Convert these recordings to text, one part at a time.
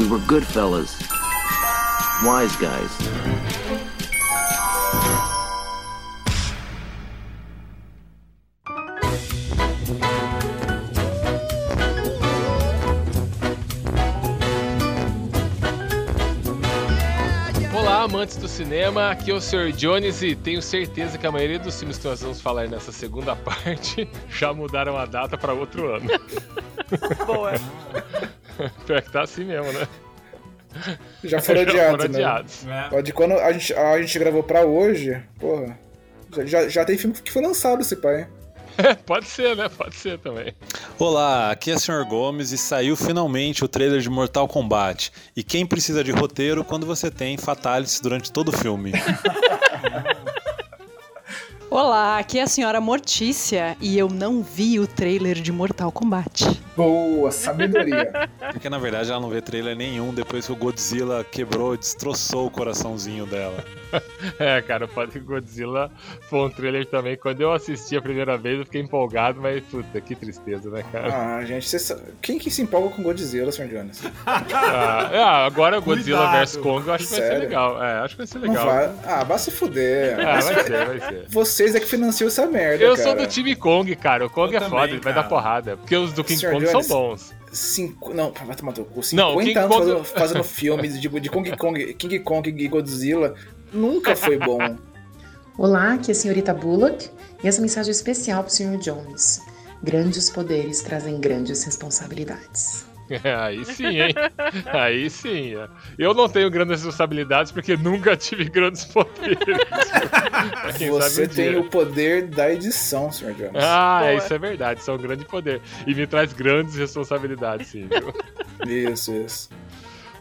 We were good fellas. Wise guys. Olá, amantes do cinema, aqui é o Sr. Jones e tenho certeza que a maioria dos filmes que nós vamos falar nessa segunda parte já mudaram a data para outro ano. Boa. Pior que tá assim mesmo, né? Já foram Já adiados, foram né? adiados. Ó, De quando a gente, a gente gravou pra hoje, porra. Já, já, já tem filme que foi lançado esse pai. Pode ser, né? Pode ser também. Olá, aqui é o Sr. Gomes e saiu finalmente o trailer de Mortal Kombat. E quem precisa de roteiro quando você tem fatalities durante todo o filme? Olá, aqui é a senhora Mortícia e eu não vi o trailer de Mortal Kombat. Boa, sabedoria. Porque na verdade ela não vê trailer nenhum depois que o Godzilla quebrou, destroçou o coraçãozinho dela. É, cara, pode que Godzilla foi um trailer também. Quando eu assisti a primeira vez, eu fiquei empolgado, mas puta, que tristeza, né, cara? ah, gente, sabe- quem que se empolga com Godzilla, Sr. Jones? Ah, ah, agora o Godzilla vs Kong eu acho que vai ser legal. É, acho que vai ser Não legal. vai. Ah, vai se fuder. Ah, vai ser, vai ser. Vocês é que financiam essa merda, Eu cara. sou do time Kong, cara. O Kong Eu é também, foda, ele vai cara. dar porrada. Porque os do King Sr. Kong Jones, são bons. Cinco, não, vai tomar teu cu. Não, 50 King anos Kong- fazendo, fazendo filmes de, de King Kong, King Kong e Godzilla nunca foi bom. Olá, aqui é a senhorita Bullock e essa mensagem é especial para o Sr. Jones. Grandes poderes trazem grandes responsabilidades. Aí sim, hein? Aí sim. é. Eu não tenho grandes responsabilidades porque nunca tive grandes poderes. Você tem o poder da edição, Sr. Jones. Ah, Boa. isso é verdade. Isso é um grande poder. E me traz grandes responsabilidades, sim. Viu? Isso, isso.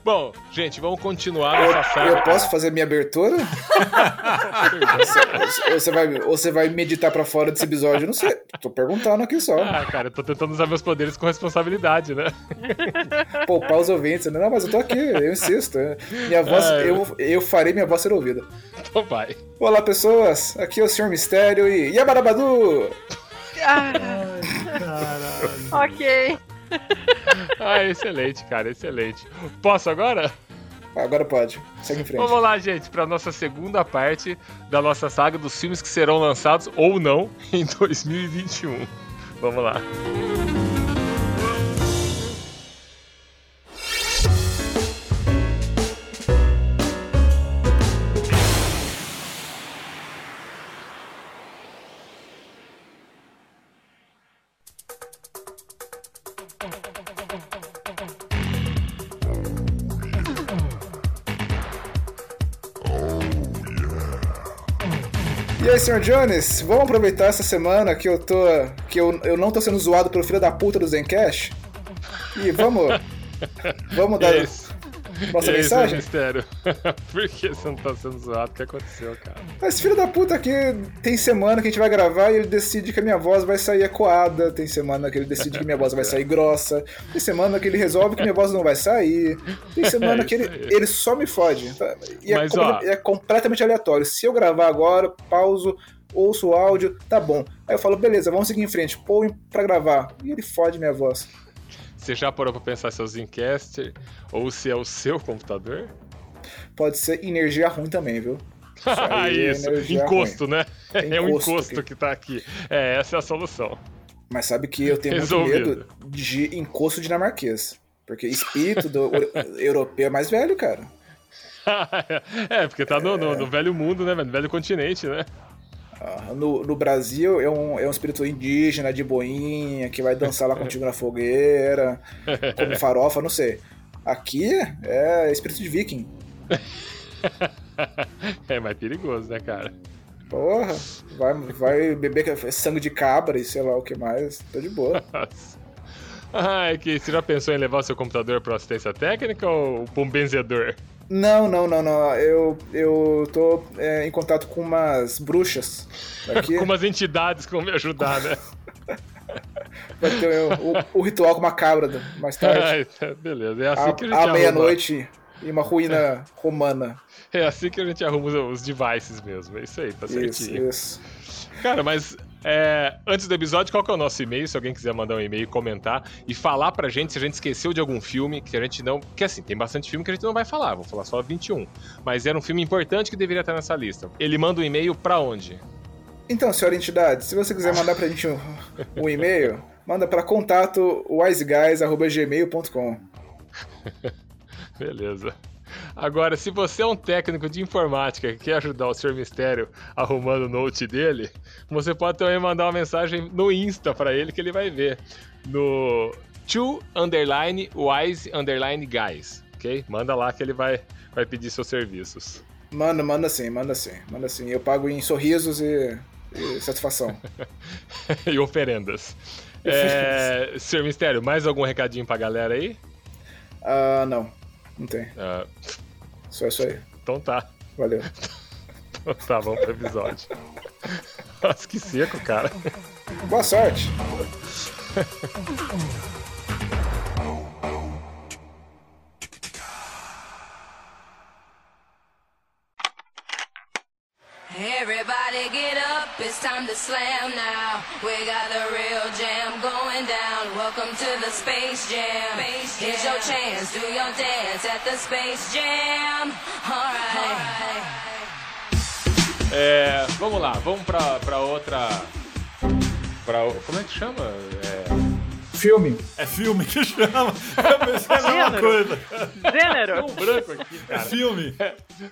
Bom, gente, vamos continuar essa saga. Eu posso fazer minha abertura? Ou você vai, ou você vai meditar pra fora desse episódio? Eu Não sei. Tô perguntando aqui só. Ah, cara, eu tô tentando usar meus poderes com responsabilidade, né? Poupar os ouvintes. né? Não, mas eu tô aqui, eu insisto. Minha voz, Ah, eu, eu farei minha voz ser ouvida. Então vai. Olá, pessoas. Aqui é o Sr. Mistério e Yabarabadu. Ah, Caralho. ok. Ah, excelente, cara, excelente. Posso agora? Agora pode. Segue em frente. Vamos lá, gente, para nossa segunda parte da nossa saga dos filmes que serão lançados ou não em 2021. Vamos lá. E aí, Sr. Jones, vamos aproveitar essa semana que eu tô. que eu, eu não tô sendo zoado pelo filho da puta do Zencash? E vamos. Vamos dar nossa esse é mensagem? mistério. Por que você não tá sendo zoado? O que aconteceu, cara? Esse filho da puta aqui tem semana que a gente vai gravar e ele decide que a minha voz vai sair ecoada. Tem semana que ele decide que minha voz vai sair grossa. Tem semana que ele resolve que minha voz não vai sair. Tem semana É que ele, aí. ele só me fode. tá? E Mas, é, ó- é completamente aleatório. Se eu gravar agora, pauso, ouço o áudio, tá bom. Aí eu falo, beleza, vamos seguir em frente. Põe pra gravar. E ele fode minha voz. Você já parou pra pensar se é o Zencaster ou se é o seu computador? Pode ser energia ruim também, viu? aí é Isso, encosto, né? É É o encosto encosto aqui. que tá aqui. É, essa é a solução. Mas sabe que eu tenho medo de encosto dinamarquês. Porque espírito do euro- europeu é mais velho, cara. é, porque tá no, no- no velho mundo, né, velho? No velho continente, né? Ah, No, no Brasil é um, é um espírito indígena de boinha que vai dançar lá contigo na fogueira, como farofa, não sei. Aqui é espírito de viking. é mais perigoso, né, cara? Porra, vai, vai beber sangue de cabra e sei lá o que mais. Tô de boa. Ah, é que você já pensou em levar o seu computador para assistência técnica ou pra um benzedor? Não, não, não, não. Eu, eu tô é, em contato com umas bruxas. Aqui Com umas entidades que vão me ajudar, né? vai ter o, o ritual com uma cabra mais tarde. Tá, Beleza, é assim que a gente À, meia-noite e uma ruína romana. É assim que a gente arruma os- devices mesmo. É isso aí, tá Isso, certinho. isso. Cara, mas É, antes do episódio, qual que é o nosso e-mail? Se alguém quiser mandar um e-mail, comentar e falar pra gente se a gente esqueceu de algum filme que a gente não. Porque assim, tem bastante filme que a gente não vai falar, vou falar só 21. Mas era um filme importante que deveria estar nessa lista. Ele manda um e-mail pra onde? Então, senhora entidade, se você quiser mandar pra gente um, um e-mail, manda pra contato wiseguys.gmail.com. Beleza. Agora, se você é um técnico de informática que quer ajudar o Sr. Mistério arrumando o note dele, você pode também mandar uma mensagem no Insta pra ele que ele vai ver. No to underline wise underline guys, ok? Manda lá que ele vai, vai pedir seus serviços. Manda, manda sim, manda sim, manda sim. Eu pago em sorrisos e, e satisfação. e oferendas. É, Sr. Mistério, mais algum recadinho pra galera aí? Ah, não. Não tem. Ah, Só isso aí. então tá. Valeu. Então tá, vamos pro episódio. Nossa, que seco, cara. Boa sorte. it's time to slam now. We got the real jam going down. Welcome to the Space Jam. Here's your chance, do your dance at the Space Jam. Alright. É, vamos lá, vamos pra, pra outra. Pra, como é que chama? É, Filme. É filme que chama. Eu pensei a mesma coisa. Gênero. tem um branco aqui, É cara. filme.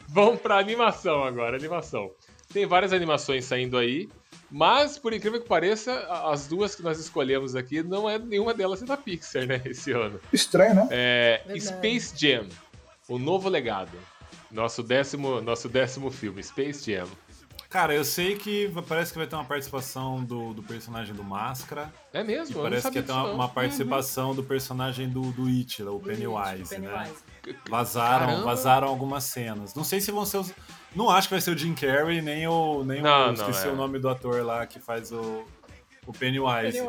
Vamos pra animação agora, animação. Tem várias animações saindo aí, mas por incrível que pareça, as duas que nós escolhemos aqui não é nenhuma delas é da Pixar, né, esse ano. Estranho, né? É. Space Jam, o novo legado. Nosso décimo, nosso décimo filme, Space Jam. Cara, eu sei que parece que vai ter uma participação do, do personagem do Máscara. É mesmo? parece que vai ter uma, uma participação do personagem do, do It, o Pennywise, né? Vazaram, Caramba. vazaram algumas cenas. Não sei se vão ser os. Não acho que vai ser o Jim Carrey, nem o. Nem Não, o não, esqueci é. o nome do ator lá que faz o. O Pennywise.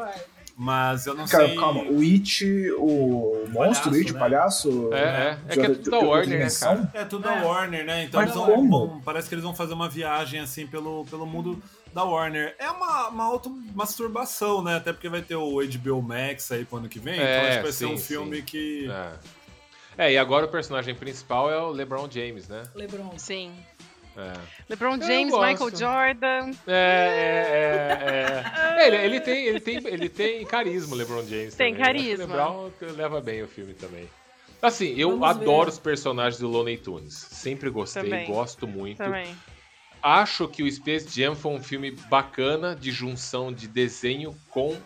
Mas eu não Cara, sei. calma. O It, o monstro do It, né? o palhaço. É, é. É que é tudo da Warner, né, cara? É tudo da Warner, né? Então Mas eles vão, vão- Parece que eles vão fazer uma viagem assim pelo, pelo mundo da Warner. É uma, uma automasturbação, né? Até porque vai ter o HBO Max aí pro ano que vem. então É, acho que vai ser sim, um filme sim. que. É. É, e agora o personagem principal é o LeBron James, né? LeBron. Sim. É. LeBron James. Michael Jordan. É, é, é, é. Ele, ele tem, ele, tem, ele tem carisma, LeBron James. Tem também. Que carisma. LeBron leva bem o filme também. Assim, eu Vamos adoro ver. os personagens do Looney Tunes. Sempre gostei, Também. gosto muito. Também. Acho que o Space Jam foi um filme bacana de junção de desenho com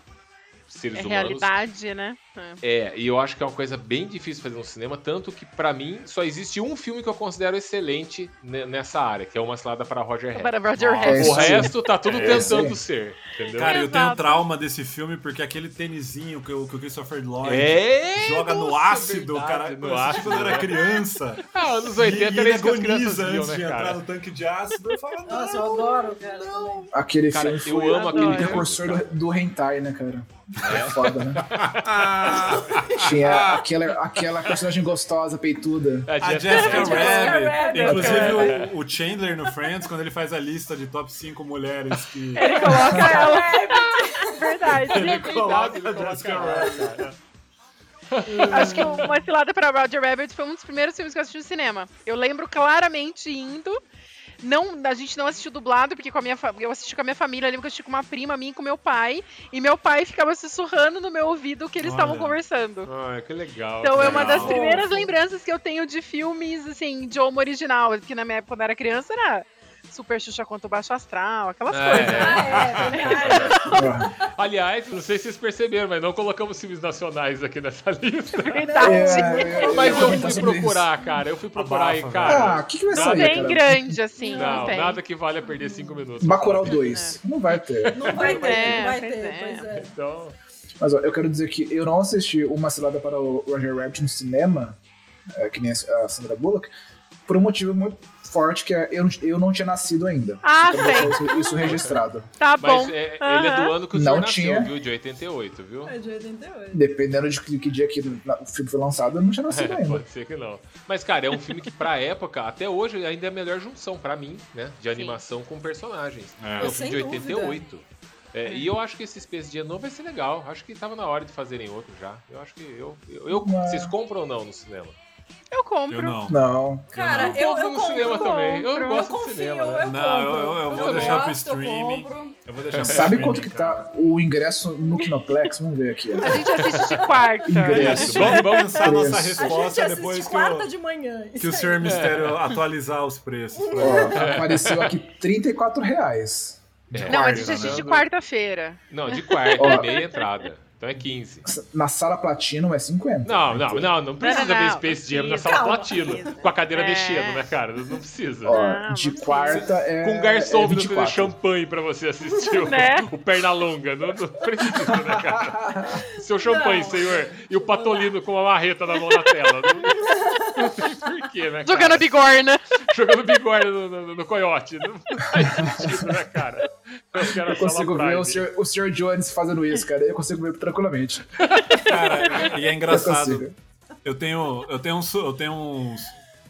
seres É humanos. realidade, né? É. É, e eu acho que é uma coisa bem difícil fazer no cinema, tanto que pra mim só existe um filme que eu considero excelente ne- nessa área, que é Uma Cilada para Roger Rabbit. Para. É O resto tá tudo É tentando aí. ser, entendeu? Cara, eu tenho trauma desse filme porque aquele tênisinho que o, que o Christopher Lloyd É, joga no nossa, ácido, verdade, cara. no eu ácido, quando eu era né? criança. Ah, anos E, 80 e ele agoniza viam, antes né, de entrar no tanque de ácido. Eu falo, Nossa, eu não, adoro, cara, também. Aquele Cara, filme eu foi amo o aquele precursor do, do hentai, né, cara? É foda, né? Tinha aquela, aquela personagem gostosa, peituda. A A Jessica Jessica Rabbit. Inclusive o, o Chandler no Friends, quando ele faz a lista de top 5 mulheres que. Ele coloca ela. Verdade. Ele coloca ele a Jessica Rabbit. Acho que Uma Cilada para Roger Rabbit foi um dos primeiros filmes que eu assisti no cinema. Eu lembro claramente indo. Não, a gente não assistiu dublado, porque com a minha, eu assisti com a minha família. Eu lembro que eu assisti com uma prima minha e com meu pai. E meu pai ficava sussurrando no meu ouvido o que eles estavam Olha. conversando. Ai, que legal. Então que é uma das legal. primeiras lembranças que eu tenho de filmes, assim, de homo original. Porque na minha época, quando eu era criança, era Super Xuxa contra o Baixo Astral, aquelas É, coisas. é. Ah, é, verdade. Aliás, não sei se vocês perceberam, mas não colocamos filmes nacionais aqui nessa lista. Verdade. É, Mas eu fui sobre procurar, cara. Eu fui procurar e, Abafa, cara. Ah, o que, que vai Não sair, Bem cara? grande, assim, não, não, tem. nada que valha perder cinco minutos. Bacurau 2. Não vai ter. Não vai ter, É, não vai ter, é. pois é. Então, Mas ó, eu quero dizer que eu não assisti Uma Cilada para o Roger Rabbit no cinema, é, que nem a Sandra Bullock, por um motivo muito forte, que é eu, não- eu não tinha nascido ainda. Ah, Então, isso, isso registrado. Tá mas bom. é, ele é do ano que o Não senhor nasceu, tinha. viu? De 88, viu? É de 88. Dependendo de que, que dia que o filme foi lançado, eu não tinha nascido ainda. Pode ser que não. Mas, cara, é um filme que, pra época, até hoje, ainda é a melhor junção, pra mim, né? De animação com personagens. É. É um filme de Sem dúvida. 88. É, e eu acho que esse Space Jam novo vai ser legal. Acho que tava na hora de fazerem outro já. Eu acho que eu. eu, eu- Não. Vocês compram ou não no cinema? Eu compro. Eu não. Não. Cara, Eu eu, compro eu no cinema compro. também. Eu compro. gosto Eu do confio, cinema. eu, né? eu Não, compro. eu- eu- eu vou Eu deixar pro gosto, eu streaming. compro. Eu vou deixar Sabe quanto que tá o ingresso no Kinoplex? Vamos ver aqui. ó. A gente assiste de quarta. Ingresso. Vamos, vamos pensar a nossa. A resposta assiste depois que quarta o, de manhã. que o. Senhor Mistério atualizar os preços. Ó, apareceu aqui 34 reais. É. Não, a gente assiste de vendo? quarta-feira. Não, de quarta, é meia entrada. Então é 15. Na sala Platinum é 50. Não, não, não, não precisa Não, não, ver não, Space Jam na sala Calma, platino, precisa. com a cadeira É. mexendo, né, cara? Não precisa. Ó, de quarta é. Com um garçom é vindo fazer 24. champanhe pra você assistir o, Né? o Pernalonga. Não, não precisa, né, cara? Seu champanhe, Não. senhor. E o Patolino com uma marreta na mão na tela. Não, não tem porquê, né, cara? Jogando bigorna. Jogando bigorna no, no, no coiote. Não faz sentido, né, cara? Eu quero Eu a consigo ver o. Sr. o Sr. Jones fazendo isso, cara. Eu consigo ver tranquilamente. Cara, e é engraçado. Eu tenho, eu tenho um, eu tenho uns,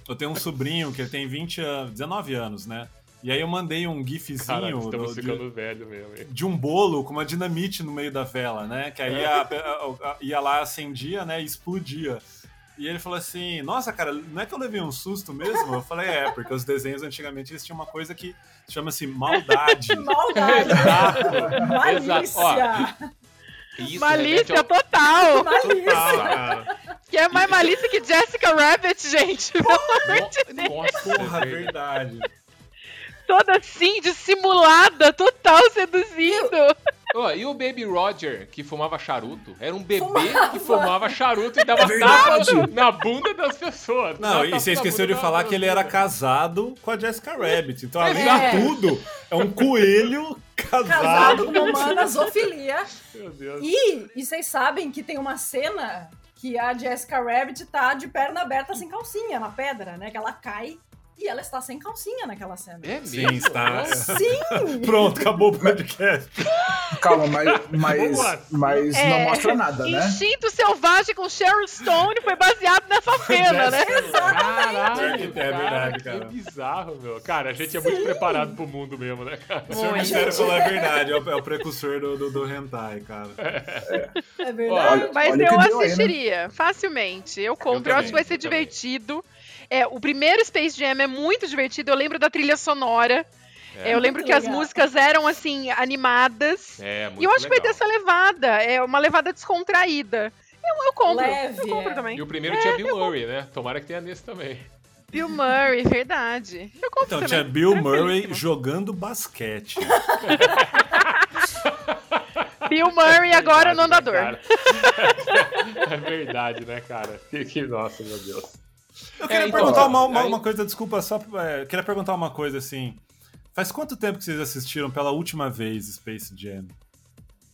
eu tenho um sobrinho que ele tem 20, an- 19 anos, né? E aí eu mandei um gifzinho Caralho, do- de, velho mesmo. hein? de um bolo com uma dinamite no meio da vela, né? Que aí a- a- a- ia lá, acendia, né? E explodia. E ele falou assim: Nossa, cara, não é que eu levei um susto mesmo? Eu falei: É, porque os desenhos antigamente eles tinham uma coisa que chama-se maldade. Maldade. Exato. Malícia. Isso, Malícia remete ao- total. Malícia. Cara. Que é mais malícia que Jessica Rabbit, gente. No- Nossa, Porra, é verdade. Toda assim, dissimulada, total seduzindo. Ó, e o Baby Roger, que fumava charuto? Era um bebê Fumava. que fumava charuto e dava É tapa na bunda das pessoas. Não, e você esqueceu de falar que ele era casado com a Jessica Rabbit. Então, além É. de tudo, é um coelho Casado casado. com uma humana zoofilia. Meu Deus. E, e vocês sabem que tem uma cena que a Jessica Rabbit tá de perna aberta sem calcinha na pedra, né? Que ela cai e ela está sem calcinha naquela cena. É Sim, mesmo? está. Nossa. Sim! Pronto, acabou o podcast. Calma, mas, mas, mas É. não mostra nada, né? Instinto Selvagem com Sharon Stone foi baseado nessa cena, né? Caralho, É verdade, cara. Que bizarro, meu. Cara, a gente é muito preparado pro mundo mesmo, né, cara? O senhor Mistério falou a verdade, é o, é o precursor do, do, do hentai, cara. É verdade. Olha- Mas olha eu deu aí, né? assistiria, facilmente. Eu compro, eu, Eu acho que vai também, ser eu também. É, o primeiro Space Jam é muito divertido. Eu lembro da trilha sonora. É. eu lembro que as legal. músicas eram assim, animadas. É, muito e eu acho que vai ter legal. essa levada. É uma levada descontraída. Eu, eu compro. Leve, eu compro é. também. E o primeiro tinha Bill Murray, né? Tomara que tenha nesse também. Bill Murray, verdade. Eu compro Então também. tinha Bill Murray jogando basquete. Bill Murray agora Verdade, no né, andador. cara? é verdade, né, cara? Que, que- nossa, meu Deus. Eu queria É, então, perguntar uma, uma, aí- uma coisa, desculpa, só. É, queria perguntar uma coisa assim. Faz quanto tempo que vocês assistiram pela última vez Space Jam?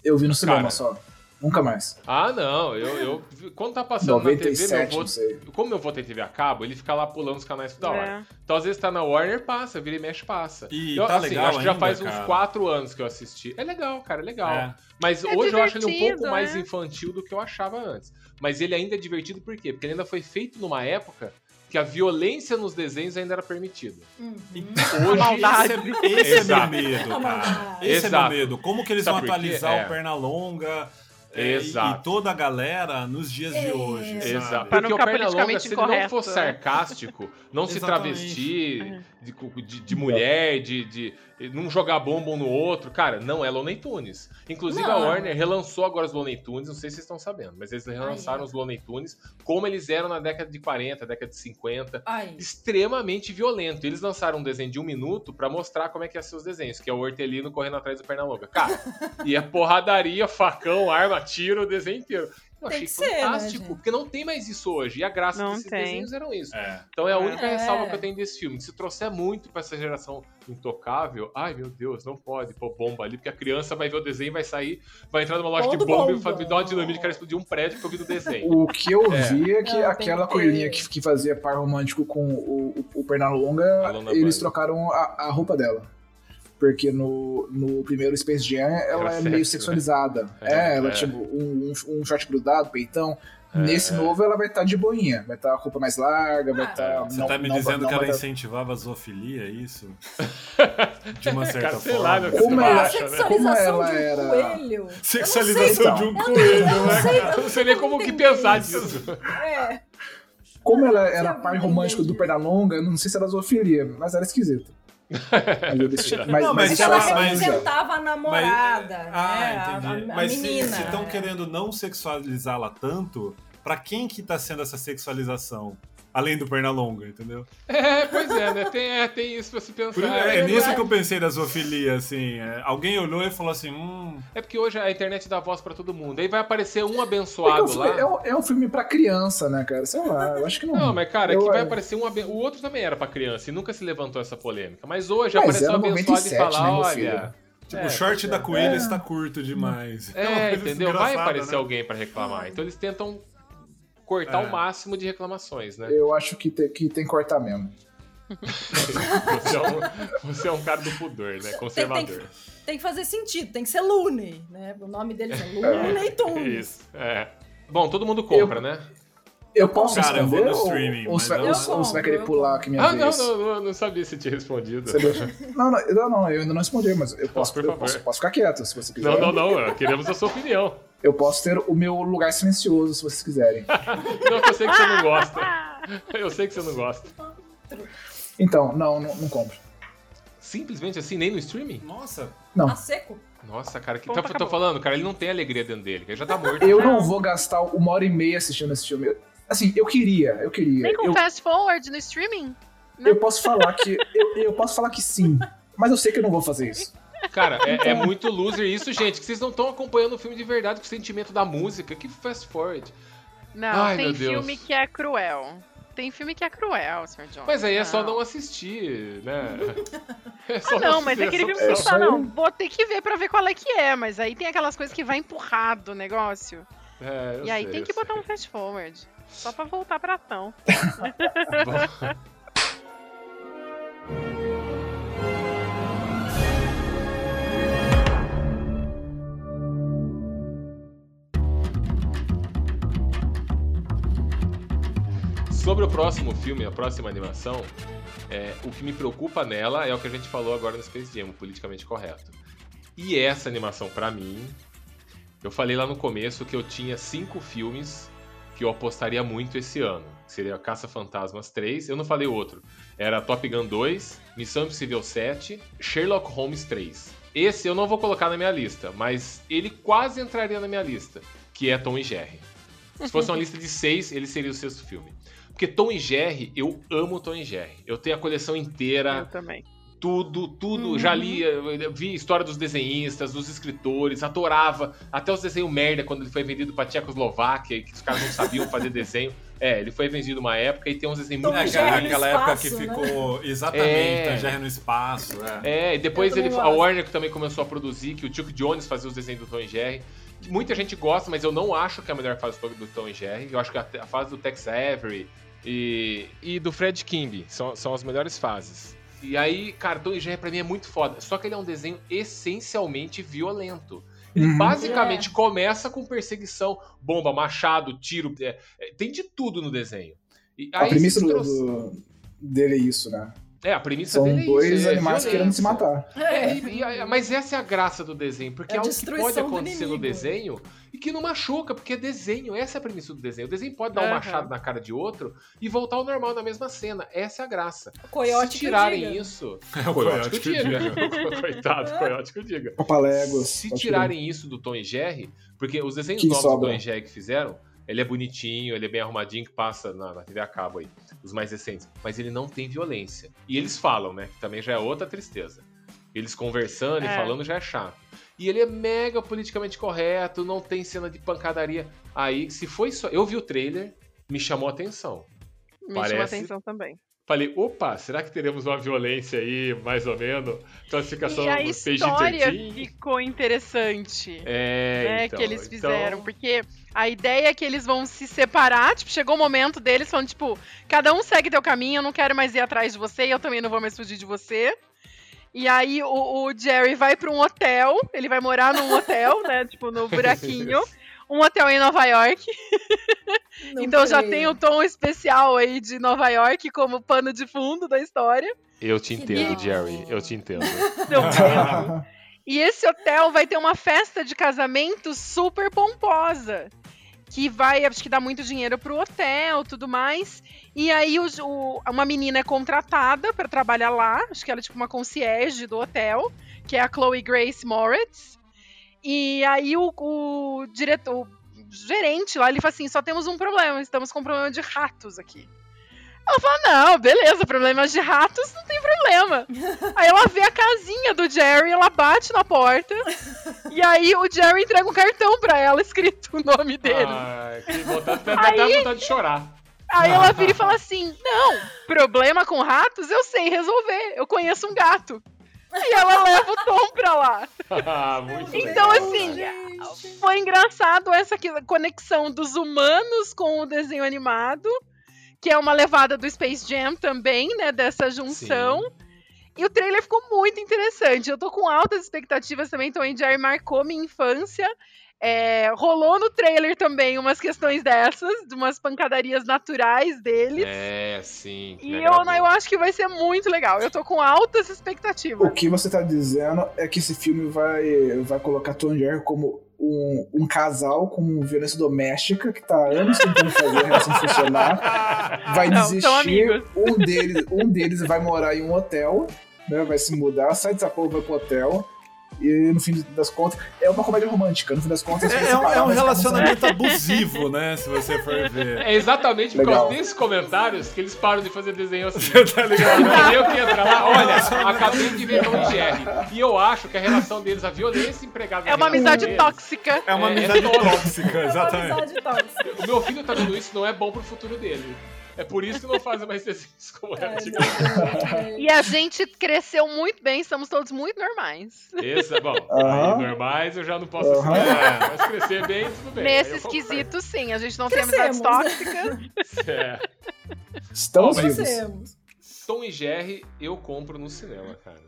Eu vi no cinema Cara. só. Nunca mais. Ah, não, eu, eu quando tá passando na TV, 97, meu sei. como meu avô tem TV a cabo, ele fica lá pulando os canais toda hora. É. Então, às vezes tá na Warner, passa, vira e mexe, passa. E eu, tá assim, legal acho que já faz uns cara? quatro anos que eu assisti. É legal, cara, é legal. É. Mas É hoje eu acho ele um pouco divertido, mais né? infantil do que eu achava antes. Mas ele ainda é divertido por quê? Porque ele ainda foi feito numa época que a violência nos desenhos ainda era permitida. Uhum. Hoje, maldade. Esse é, esse é meu medo, cara. Esse é Exato. meu medo. Como que eles Sabe vão atualizar É. o Pernalonga é, e- Exato. e toda a galera nos dias de É. hoje? Exato. Porque não o ficar Pernalonga, politicamente se ele não for sarcástico, não se travestir de, de- de mulher, de, de não jogar bomba um no outro, cara, não é Looney Tunes. Inclusive a Não. Warner relançou agora os Looney Tunes, não sei se vocês estão sabendo, mas eles relançaram Ai, é. os Looney Tunes como eles eram na década de 40, década de 50. Ai. Extremamente violento. Eles lançaram um desenho de um minuto pra mostrar como é que ia ser os desenhos, que é o Hortelino correndo atrás do Pernalonga. Cara, e é porradaria, facão, arma, tiro, o desenho inteiro. Eu Tem achei que ser, né, fantástico, porque não tem mais isso hoje. E a graça Não desses tem. desenhos eram isso. É. Então é a única É. ressalva que eu tenho desse filme. Se trouxer muito pra essa geração intocável, ai meu Deus, não pode pôr bomba ali, porque a criança vai ver o desenho, vai sair, vai entrar numa loja de Todo bomba e bomba. vai me dar uma dinamite, quero explodir um prédio que eu vi no desenho. O que eu É. vi é que Não, aquela coelhinha que, que fazia par romântico com o, o, o Pernalonga, eles trocaram a, a roupa dela. Porque no, no primeiro Space Jam ela Era é meio né? sexualizada. É, É, ela é. tipo um, um, um short grudado, peitão. Nesse novo ela vai estar de boinha. Vai estar a roupa mais larga, vai Ah, estar. Você não- tá me não- dizendo não que ela tá- incentivava a zoofilia, é isso? De uma certa forma. lá, né? Como ela- acha, né? Sexualização Como ela de um era- coelho. Sexualização de um coelho, né? Eu não sei nem como que pensar disso. É. Como ela era viu romântico do? Pernalonga, não sei se era zoofilia, mas era esquisito. Mas, Não, mas mas ela representava a namorada, ah, né? Entendi. a, a Mas se menina. estão querendo não sexualizá-la tanto, pra quem que tá sendo essa sexualização? Além do Pernalonga, entendeu? É, pois é, né? Tem, é, tem isso pra se Por- pensar. é, É, nisso que eu pensei da zoofilia, assim. é, alguém olhou e falou assim, hum... é porque hoje a internet dá voz pra todo mundo. Aí vai aparecer um Porque o abençoado filme- lá. é, um, é um filme pra criança, né, cara? Sei lá, eu acho que não. Não, mas cara, eu, que vai é, aparecer um aben... O outro também era pra criança e nunca se levantou essa polêmica. Mas hoje Mas apareceu um abençoado e 97, fala: né, meu olha. Tipo, É, o short da coelha É. está curto demais. uma É, entendeu? Vai aparecer né? alguém pra reclamar. Então eles tentam cortar É. o máximo de reclamações, né? eu acho que tem, que tem que cortar mesmo. Você é, um, você é um cara do pudor, né? Conservador. Tem que fazer sentido, tem que ser Looney, né? O nome deles é Looney Tunes. Isso, é. Bom, todo mundo compra, Eu- né? Eu posso Cara, eu vou no ou- streaming, ou, mas você vai, eu ou- compro, ou você vai querer pular aqui minha Ah, não, vez? não, não, não sabia se tinha respondido. Você deixa- Não, não, não, eu ainda não respondi, mas eu posso, por eu favor. posso, posso ficar quieto se você quiser. Não, não, não, queremos a sua opinião. Eu posso ter o meu lugar silencioso se vocês quiserem. Não, que eu sei que você não gosta. Eu sei que você não gosta. Então, não, não, não compro. Simplesmente assim, nem no streaming? Nossa, Não. Tá seco? Nossa, cara, que Ponto, tá, tô falando, cara, ele não tem alegria dentro dele, ele já tá morto. Eu não vou gastar uma hora e meia assistindo esse filme. Assim, eu queria, eu queria. Nem com Eu, fast forward no streaming? eu posso falar que. Eu, eu posso falar que sim. Mas eu sei que eu não vou fazer isso. Cara, é, é muito loser isso, gente, que vocês não estão acompanhando o filme de verdade com o sentimento da música. Que fast forward. Não, Ai, tem meu Deus. filme que é cruel. Tem filme que é cruel, Sr. John. Mas aí é só não assistir, né? É Ah, não, mas ter é aquele filme que você fala, não, vou ter que ver pra ver qual é que é, mas aí tem aquelas coisas que vai empurrado o negócio. É, e aí sei, tem que sei. botar um fast forward. Só pra voltar pra ação. Sobre o próximo filme, a próxima animação, é, o que me preocupa nela é o que a gente falou agora no Space Jam, politicamente correto. E essa animação, pra mim, eu falei lá no começo que eu tinha cinco filmes que eu apostaria muito esse ano. Seria Caça Fantasmas 3, eu não falei outro. Era Top Gun 2, Missão Impossível 7, Sherlock Holmes 3. Esse eu não vou colocar na minha lista, mas ele quase entraria na minha lista, que é Tom e Jerry. Se fosse uma lista de seis, ele seria o sexto filme. Porque Tom e Jerry, eu amo Tom e Jerry. Eu tenho a coleção inteira, Eu também. tudo, tudo. Uhum. Já li, eu vi história dos desenhistas, dos escritores, adorava. Até os desenhos merda, quando ele foi vendido pra Tchecoslováquia, que os caras não sabiam fazer desenho. É, ele foi vendido uma época e tem uns desenhos Tom muito é legais. no aquela época que espaço, né? ficou exatamente É. a Jerry no espaço. É. É, e depois ele, a. Warner que também começou a produzir, que o Chuck Jones fazia os desenhos do Tom e Jerry. Muita gente gosta, mas eu não acho que é a melhor fase do Tom e Jerry. Eu acho que a, a fase do Tex Avery e, e do Fred Kimby são, são as melhores fases. E aí, cara, Tom e Jerry pra mim é muito foda. Só que ele é um desenho essencialmente violento. Ele Uhum. basicamente começa com perseguição, bomba, machado, tiro. é, é, tem de tudo no desenho. E A aí premissa do, trouxe- do- dele é isso, né? É, a premissa São dele é dois isso, é animais querendo se matar. É, e- e a- mas essa é a graça do desenho, porque É é algo que pode do acontecer no desenho e que não machuca, porque é desenho, essa é a premissa do desenho. O desenho pode dar um machado na cara de outro e voltar ao normal na mesma cena. Essa é a graça. Coiote Se que tirarem diga. isso. É o Coyote que diga. Coitado, coiote que eu diga. Papaléguas. Se tirarem isso do Tom e Jerry, porque os desenhos Que novos do sobra. Tom e Jerry que fizeram, ele é bonitinho, ele é bem arrumadinho, que passa na, na TV a cabo aí, os mais recentes. Mas ele não tem violência. E eles falam, né? Que também já é outra tristeza. Eles conversando e É. falando já é chato. E ele é mega politicamente correto, não tem cena de pancadaria. Aí, se foi só. Eu vi o trailer, me chamou a atenção. Me Parece- atenção também. Falei, opa, será que teremos uma violência aí, mais ou menos? Classificação E a PG-13? história ficou interessante. É, né, então, que eles então- fizeram. Porque a ideia é que eles vão se separar. Tipo, chegou o momento deles falando, tipo, cada um segue teu caminho, eu não quero mais ir atrás de você, e eu também não vou mais fugir de você. E aí o, o Jerry vai pra um hotel, ele vai morar num hotel, né? Tipo, no buraquinho. Um hotel em Nova York. Não então já creio. tem o tom especial aí de Nova York como pano de fundo da história. Eu te entendo, legal. Jerry. Eu te entendo. E esse hotel vai ter uma festa de casamento super pomposa. Que vai, acho que dá muito dinheiro pro hotel tudo mais. E aí os- o- uma menina é contratada para trabalhar lá. Acho que ela é tipo uma concierge do hotel, que é a Chloe Grace Moritz. E aí o, o diretor, o gerente lá, ele fala assim: só temos um problema, estamos com um problema de ratos aqui. Ela fala, não, beleza, problemas de ratos não tem problema. Aí ela vê a casinha do Jerry, ela bate na porta. e aí o Jerry entrega um cartão pra ela, escrito o nome dele. Ai, que vontade, dá, Aí- vontade de chorar. Aí ela vira e fala assim: Não, problema com ratos eu sei resolver. Eu conheço um gato. E ela leva o Tom pra lá. Ah, Muito Então, legal, assim, cara. Foi engraçado essa conexão dos humanos com o desenho animado, que é uma levada do Space Jam também, né? Dessa junção. E o trailer ficou muito interessante. Eu tô com altas expectativas também. Tom e Jerry marcou minha infância. É, rolou no trailer também umas questões dessas, de umas pancadarias naturais deles. É, sim. E eu, eu acho que vai ser muito legal. Eu tô com altas expectativas. O que você tá dizendo é que esse filme vai, vai colocar Tom Jerry como um, um casal com violência doméstica que tá há anos tentando fazer a relação funcionar. Vai Não, são desistir. amigos. Um deles, um deles vai morar em um hotel, né? Vai se mudar, sai dessa porra, vai pro hotel. E no fim das contas, é uma comédia romântica. No fim das contas, É, vai é um, é um relacionamento abusivo, né? Se você for ver. É exatamente por Legal. causa desses comentários que eles param de fazer desenho assim. tá ligado? Eu que entra lá, olha, acabei de ver Tom e Jerry. E eu acho que a relação deles, a violência empregada É uma amizade deles, tóxica. É uma É, é amizade tóxico. tóxica, exatamente. Amizade tóxica. O meu filho tá vendo isso, não é bom pro futuro dele. É por isso que não fazem mais desenhos como era É, antigamente. E a gente cresceu muito bem, estamos todos muito normais. Esse é bom. Aí, normais eu já não posso esperar. Mas crescer bem, tudo bem. Nesse esquisito, sim. A gente não tem amizades Crescemos. tóxicas. É. Estamos mas vivos. Crescemos. Tom e Jerry eu compro no cinema, cara.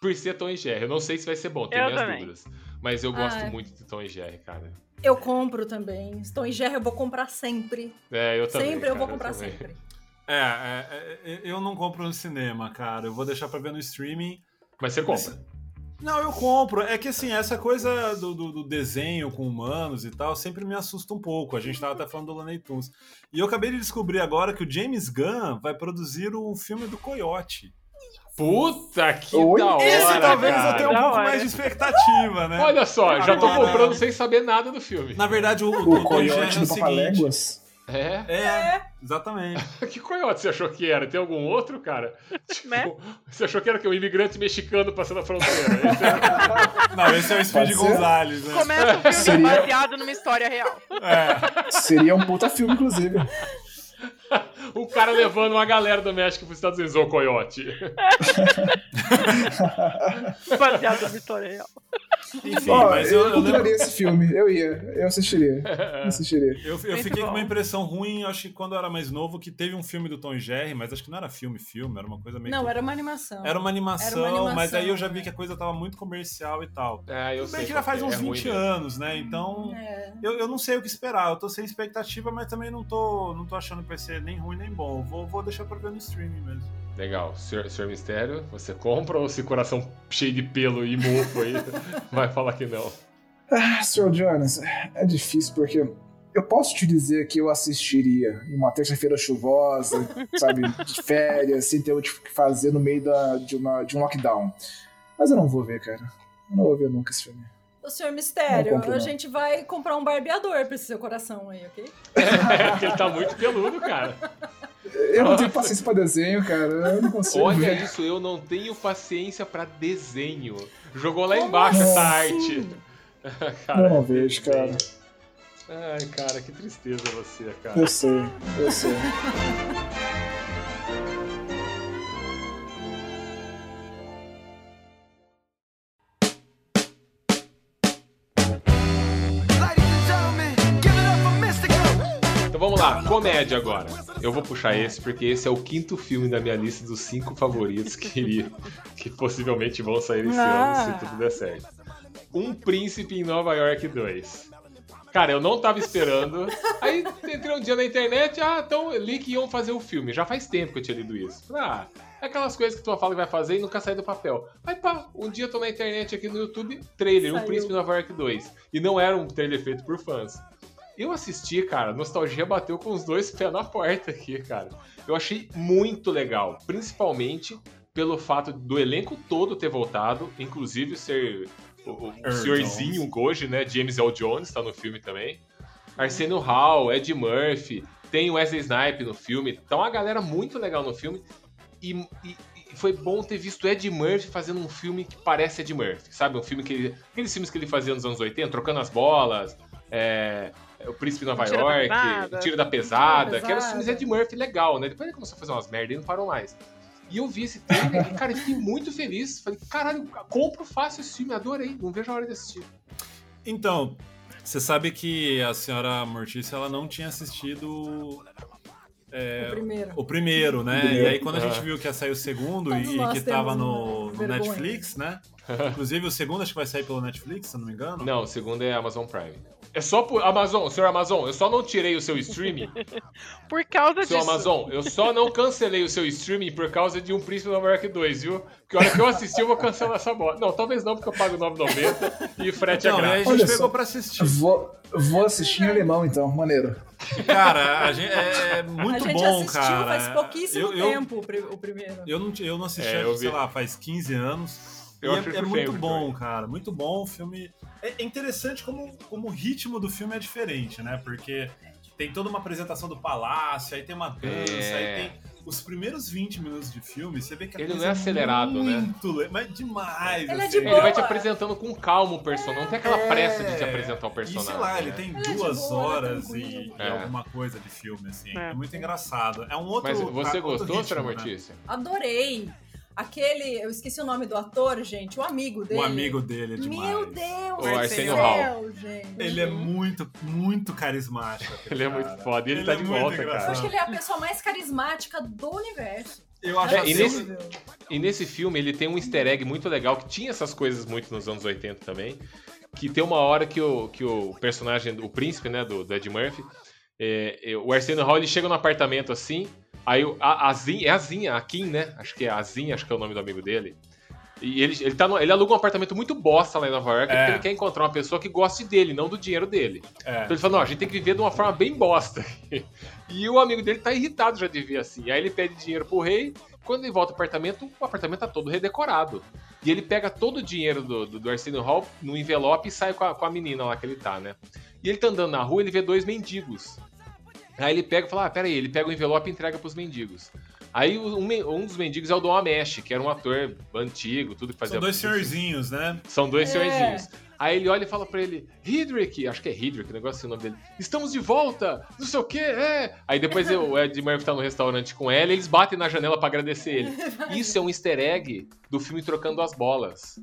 Por ser Tom e Jerry. Eu não sei se vai ser bom, tenho Eu minhas também. dúvidas. Mas eu gosto Ah, muito de Tom e Jerry, cara. Eu compro também. Estou em Jerry, eu vou comprar sempre. É, eu também. sempre eu vou cara, comprar também. sempre. É, é, é, eu não compro no cinema, cara. Eu vou deixar pra ver no streaming. Mas você compra. Não, eu compro. É que assim, essa coisa do, do- do desenho com humanos e tal sempre me assusta um pouco. A gente tava até falando do Looney Tunes. E eu acabei de descobrir agora que o James Gunn vai produzir um filme do Coyote. Puta que Oi? da hora, Esse talvez cara. eu tenha um Da pouco hora. mais de expectativa, né? Olha só, já tô comprando sem saber nada do filme. Na verdade, o, o, O e Jerry é o seguinte. Papaléguas. É? É, exatamente. Que coiote você achou que era? Tem algum outro, cara? Tipo, Né? Você achou que era que um imigrante mexicano passando a fronteira? Esse é- Não, esse é o Speed? Gonzalez, né? Começa o filme Seria- baseado numa história real. É. Seria um puta filme, inclusive. o cara levando uma galera do México pros Estados Unidos, ô coiote. Baseado numa história real. Enfim, Ó, mas eu, eu, eu lembro. esse filme. Eu ia. Eu assistiria. Eu assistiria. Eu, eu fiquei com bom. uma impressão ruim, acho que quando eu era mais novo, que teve um filme do Tom e Jerry, mas acho que não era filme, filme, era uma coisa meio. Não, que... era uma animação. Era uma animação, Era uma animação, mas aí eu já vi que a coisa tava muito comercial e tal. É, eu Tudo sei. bem que já faz é, uns é ruim 20 mesmo. anos, né? Então. É. Eu, eu não sei o que esperar, eu tô sem expectativa, mas também não tô, não tô achando que vai ser nem ruim nem bom. Vou, vou deixar pra ver no streaming mesmo. Legal. Senhor, senhor Mistério, você compra ou esse coração cheio de pelo e mofo aí vai falar que não? Ah, Sr. Jonas, é difícil porque eu posso te dizer que eu assistiria em uma terça-feira chuvosa, sabe, de férias, sem ter o que fazer no meio da, de, uma, de um lockdown. Mas eu não vou ver, cara. Eu não vou ver nunca esse filme. O senhor Mistério, a não. gente vai comprar um barbeador pra esse seu coração aí, ok? É, porque ele tá muito peludo, cara. Eu não tenho paciência pra desenho, cara. Eu não consigo Olha ver. isso, eu não tenho paciência pra desenho. Jogou lá Como embaixo essa assim? arte. Eu não vejo, cara. Ai, cara, que tristeza você, cara. Eu sei, eu sei. lá, comédia agora. Eu vou puxar esse porque esse é o quinto filme da minha lista dos cinco favoritos que, iria- que possivelmente vão sair esse Ah. ano, se tudo der certo. Um Príncipe em Nova York 2. Cara, eu não tava esperando. Aí entrei um dia na internet, ah, então li que iam fazer o filme. Já faz tempo que eu tinha lido isso. Ah, é aquelas coisas que tu fala que vai fazer e nunca sai do papel. Aí pá, um dia eu tô na internet aqui no YouTube, trailer, Um Saiu. Príncipe de Nova York 2. E não era um trailer feito por fãs. Eu assisti, cara, nostalgia bateu com os dois pés na porta aqui, cara. Eu achei muito legal, principalmente pelo fato do elenco todo ter voltado, inclusive ser o, o- o Earl senhorzinho Jones. Goji, né? James L. Jones tá no filme também. Arsenio Hall, Ed Murphy, tem o Wesley Snipe no filme. Tá uma galera muito legal no filme. E, e- e foi bom ter visto Ed Murphy fazendo um filme que parece Ed Murphy, sabe? Um filme que ele, aqueles filmes que ele fazia nos anos 80, trocando as bolas, é, o Príncipe de Nova O Tiro da York, Pesada. o Tiro da Pesada, Tiro da que eram os filmes Pesada. Ed Murphy legal, né? Depois ele começou a fazer umas merda e não parou mais. E eu vi esse trailer e, cara, eu fiquei muito feliz. Falei, caralho, compro fácil esse filme, adorei, não vejo a hora de assistir. Então, você sabe que a senhora Mortícia ela não tinha assistido é, O primeiro. o primeiro, né? primeiro. E aí quando a gente viu que ia sair o segundo Todos e, que tava no, no. Netflix, né? Inclusive o segundo acho que vai sair pelo Netflix, se eu não me engano. Não, o segundo é Amazon Prime. É só por. Amazon, senhor Amazon, eu só não tirei o seu streaming. Por causa Seu disso. Amazon, eu só não cancelei o seu streaming por causa de um Príncipe Nova York 2, viu? Porque a hora que eu assistir, eu vou cancelar essa bola. Não, talvez não, porque eu pago 9,90 e frete é Então, e aí a grátis. gente Olha pegou só. pra assistir. Vou, vou assistir em alemão, então, maneiro. Cara, a gente, é a muito gente bom, assistiu cara. faz pouquíssimo Eu- eu- tempo o pri- o primeiro. Eu não, eu não assisti, É, acho sei vi. lá, faz 15 anos. Eu E é, é muito bom, também. cara. Muito bom o filme. É é interessante como, como o ritmo do filme é diferente, né? Porque tem toda uma apresentação do palácio, aí tem uma dança, É. aí tem os primeiros 20 minutos de filme, você vê que a Ele não é acelerado, né? muito le- Mas demais, Ele é assim. de Ele vai te apresentando com calma o personagem. Não tem aquela É. pressa de te apresentar o E personagem. sei lá, ele né? tem Ele é de duas boa, horas e, e É. alguma coisa de filme, assim. É, É. muito engraçado. É um outro. Mas você outro gostou, senhora né? Mortícia? Adorei. Aquele, eu esqueci o nome do ator, gente, o amigo dele. O amigo dele é demais. Meu Deus O Arsenio Hall. gente. Ele é muito, muito carismático. Ele é cara. muito foda. E ele, tá é de volta, Eu engraçado. acho que cara. ele é a pessoa mais carismática do universo. Eu acho É, assim, e nesse-. E nesse filme ele tem um easter egg muito legal, que tinha essas coisas muito nos anos 80 também. Que tem uma hora que o, que o personagem, o príncipe, né, do, do Ed Murphy, é, é, o Arsenio Hall, ele chega no apartamento assim, aí a, a Zin, é a Zinha, a Kim, né? Acho que é a Zinha, acho que é o nome do amigo dele. E ele, ele, tá no- ele aluga um apartamento muito bosta lá em Nova York, É. porque ele quer encontrar uma pessoa que goste dele, não do dinheiro dele. É. Então ele fala, não, a gente tem que viver de uma forma bem bosta. E o amigo dele tá irritado já de ver assim. Aí ele pede dinheiro pro rei. Quando ele volta ao apartamento, o apartamento tá todo redecorado. E ele pega todo o dinheiro do, do, do Arsenio Hall no envelope e sai com a, com a menina lá que ele tá, né? E ele tá andando na rua ele vê dois mendigos. Aí ele pega e fala, ah, peraí, ele pega o envelope e entrega pros mendigos. Aí um, um dos mendigos é o Dom Amesh, que era um ator antigo, tudo que fazia... São dois senhorzinhos, né? São dois É. senhorzinhos. Aí ele olha e fala pra ele, Hidrick, acho que é Hidrick, o negócio assim, o nome dele. Estamos de volta, não sei o que, é. Aí depois o Ed Murphy tá no restaurante com ela e eles batem na janela pra agradecer ele. Isso é um easter egg do filme Trocando as Bolas.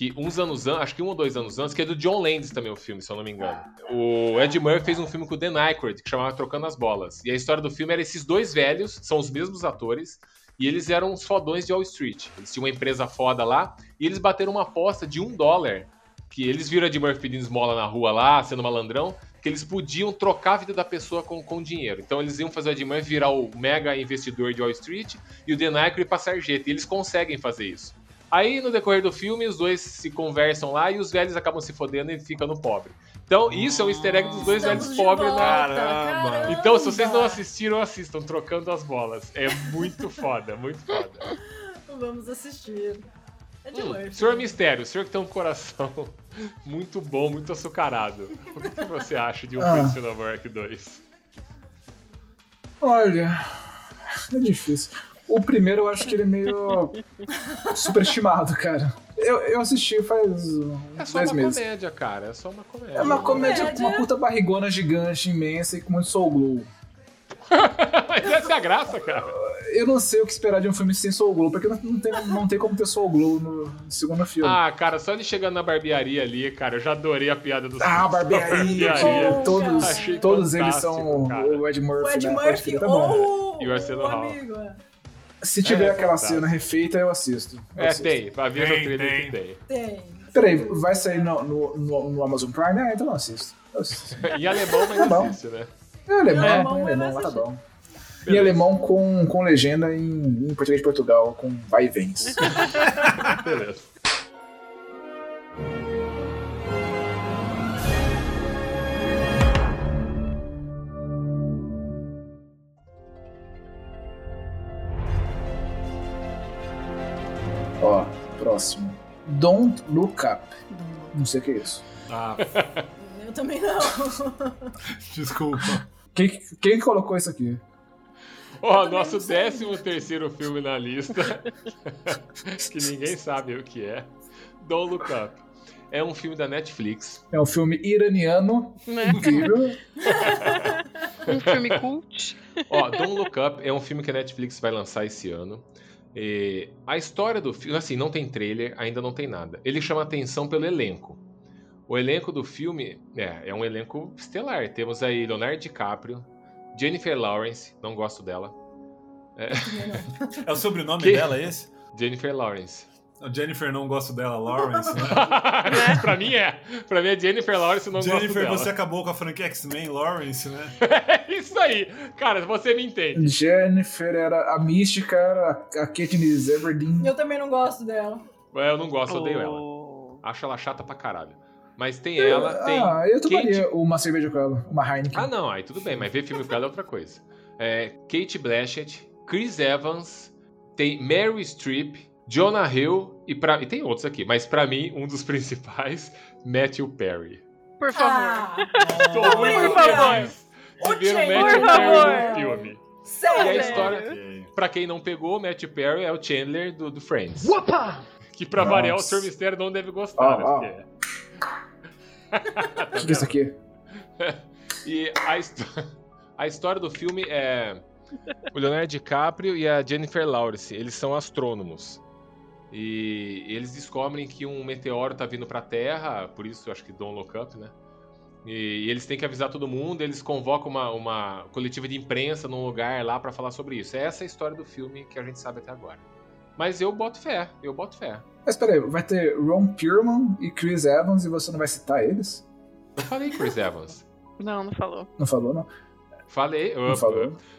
Que uns anos antes, acho que um ou dois anos antes, que é do John Landis também o filme, se eu não me engano. O Ed Murphy fez um filme com o Dan Aykroyd, que chamava Trocando as Bolas. E a história do filme era esses dois velhos, são os mesmos atores, e eles eram os fodões de Wall Street. Eles tinham uma empresa foda lá, e eles bateram uma aposta de um dólar que eles viram Ed Murphy pedindo esmola na rua lá, sendo malandrão, que eles podiam trocar a vida da pessoa com, com dinheiro. Então eles iam fazer o Ed Murphy virar o mega investidor de Wall Street e o Dan Aykroid pra sarjeta. E eles conseguem fazer isso. Aí, no decorrer do filme, os dois se conversam lá e os velhos acabam se fodendo e ficam no pobre. Então, isso é um easter egg dos dois Estamos velhos pobres, volta, né? Caramba. Então, se vocês não assistiram, assistam, trocando as bolas. É muito foda, muito foda. Vamos assistir. É de Hum, Murphy. senhor Mistério, o senhor que tem um coração muito bom, muito açucarado. O que, que você acha de um Ah. Príncipe Nova York 2? Olha, é difícil. O primeiro eu acho que ele é meio superestimado, cara. Eu, eu assisti faz uns É só uma meses. comédia, cara. É só uma comédia. É uma comédia com uma puta barrigona gigante, imensa e com muito soul glow. Mas essa é a graça, cara. Eu não sei o que esperar de um filme sem soul glow, porque não, tem, não tem como ter soul glow no segundo filme. Ah, cara, só ele chegando na barbearia ali, cara, eu já adorei a piada do Ah, barbearia, Bom, todos, todos eles são cara. o Ed Murphy, O Ed né? Murphy crer, tá bom. ou E o Hall. amigo. é. Se tiver É, aquela fantástico. cena refeita, eu assisto. Eu É, assisto. tem. Vai ver Tem, trailer tem. que tem. Tem. Peraí, vai sair no, no, no- no Amazon Prime? Ah, então eu assisto. Em alemão, mas Tá bom. difícil, né? É alemão, É, alemão é alemão, tá bom. Em Beleza. alemão com, com legenda em, em português de Portugal, com vai e vens. Beleza. Don't Look Up. Não sei o que é isso. Ah, Eu também não. desculpa. Quem, quem colocou isso aqui? Ó, também nosso décimo terceiro filme na lista, que ninguém sabe o que é, Don't Look Up. É um filme da Netflix. É um filme iraniano, Né? incrível. Um filme cult. Ó, Don't Look Up é um filme que a Netflix vai lançar esse ano. E a história do filme, assim, não tem trailer, ainda não tem nada. Ele chama atenção pelo elenco. O elenco do filme é, é um elenco estelar. Temos aí Leonardo DiCaprio, Jennifer Lawrence, não gosto dela. É o sobrenome Que? dela esse? Jennifer Lawrence. A Jennifer não gosto dela, Lawrence, né? pra mim é. Pra mim é Jennifer Lawrence, eu não gosto Jennifer, dela. você acabou com a franquia X-Men, Lawrence, né? É isso aí. Cara, você me entende. Jennifer era a mística, era a Katniss Everdeen. Eu também não gosto dela. É, Eu não gosto, eu odeio ela. Oh. Acho ela chata pra caralho. Mas tem ela, tem. ah, eu tomaria Kate- uma cerveja com ela, uma Heineken. Ah, não, aí tudo bem, mas ver filme com ela é outra coisa. É, Kate Blanchett, Chris Evans, tem Mary Streep, Jonah Hill e, pra, e tem outros aqui, mas pra mim, um dos principais, Matthew Perry. Por favor. Ah, Tô Por muito favor. feliz de ver o Por Matthew favor. Perry no filme. E a sério. história, pra quem não pegou, o Matthew Perry é o Chandler do, do Friends. Que pra variar, o. Sr. Mistério não deve gostar, né? Ó, ó. porque- O que, que é isso aqui? E a, a história do filme é o Leonardo DiCaprio e a Jennifer Lawrence. Eles são astrônomos. E eles descobrem que um meteoro tá vindo pra Terra, por isso acho que Don't Look Up, né? E, e eles têm que avisar todo mundo, eles convocam uma, uma coletiva de imprensa num lugar lá pra falar sobre isso. É essa a história do filme que a gente sabe até agora. Mas eu boto fé, eu boto fé. Mas peraí, vai ter Ron Perlman e Chris Evans e você não vai citar eles? Eu falei Chris Evans. Não, não falou. Não falou, não? Falei.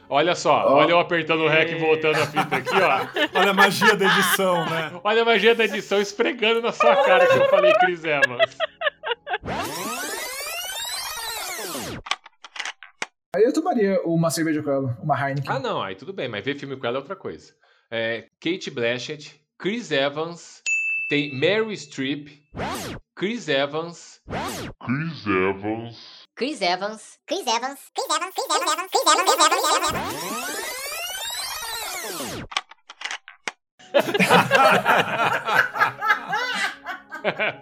Olha só, Ó. olha eu apertando o REC e voltando a fita aqui, ó. Olha a magia da edição, né? Olha a magia da edição esfregando na sua cara que eu falei Chris Evans. Aí eu tomaria uma cerveja com ela, uma Heineken. Ah, não, aí tudo bem, mas ver filme com ela é outra coisa. É, Kate Blanchett, Chris Evans, tem Mary Streep, Chris Evans, Chris Evans. Chris Evans. Chris Evans. Chris Evans. Chris Evans. Chris Evans. Chris Evans. Chris Evans.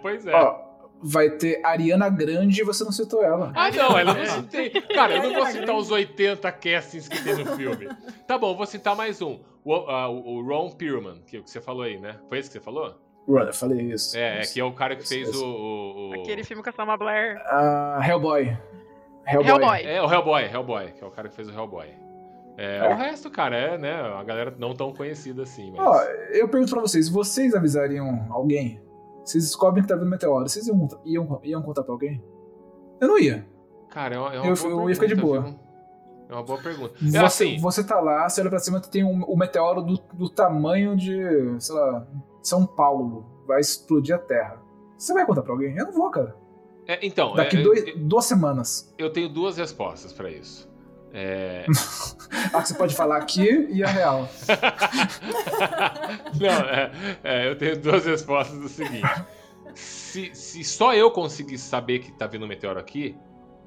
pois é. Ó, vai ter Ariana Grande e você não citou ela. Ah, não, ela não citei. Cara, eu não vou citar os 80 castings que tem no filme. Tá bom, vou citar mais um. O, ah, o- o Ron Perlman, que, que você falou aí, né? Foi esse que você falou? Run, eu falei isso. É, é que é o cara que Isso, fez isso. o. o- o- Aquele filme com a Salma Blair. Ah, Hellboy. Hellboy. Hellboy. É, o Hellboy, Hellboy, que é o cara que fez o Hellboy. É, É. O resto, cara, é, né? A galera não tão conhecida assim, mas. Ó, eu pergunto pra vocês, vocês avisariam alguém? Vocês descobrem que tá vindo meteoro, vocês iam, iam, iam contar pra alguém? Eu não ia. Cara, é uma, é uma Eu- eu ia ficar de boa. viu? É uma boa pergunta. Você, É assim, você tá lá, você olha pra cima, tem um, um meteoro do, do tamanho de, sei lá, São Paulo. Vai explodir a Terra. Você vai contar pra alguém? Eu não vou, cara. é, então, Daqui é, dois, eu, duas semanas. eu tenho duas respostas pra isso. É, Ah, você pode falar aqui e a real. Não, é, é, eu tenho duas respostas do seguinte. Se, se só eu conseguisse saber que tá vindo um meteoro aqui,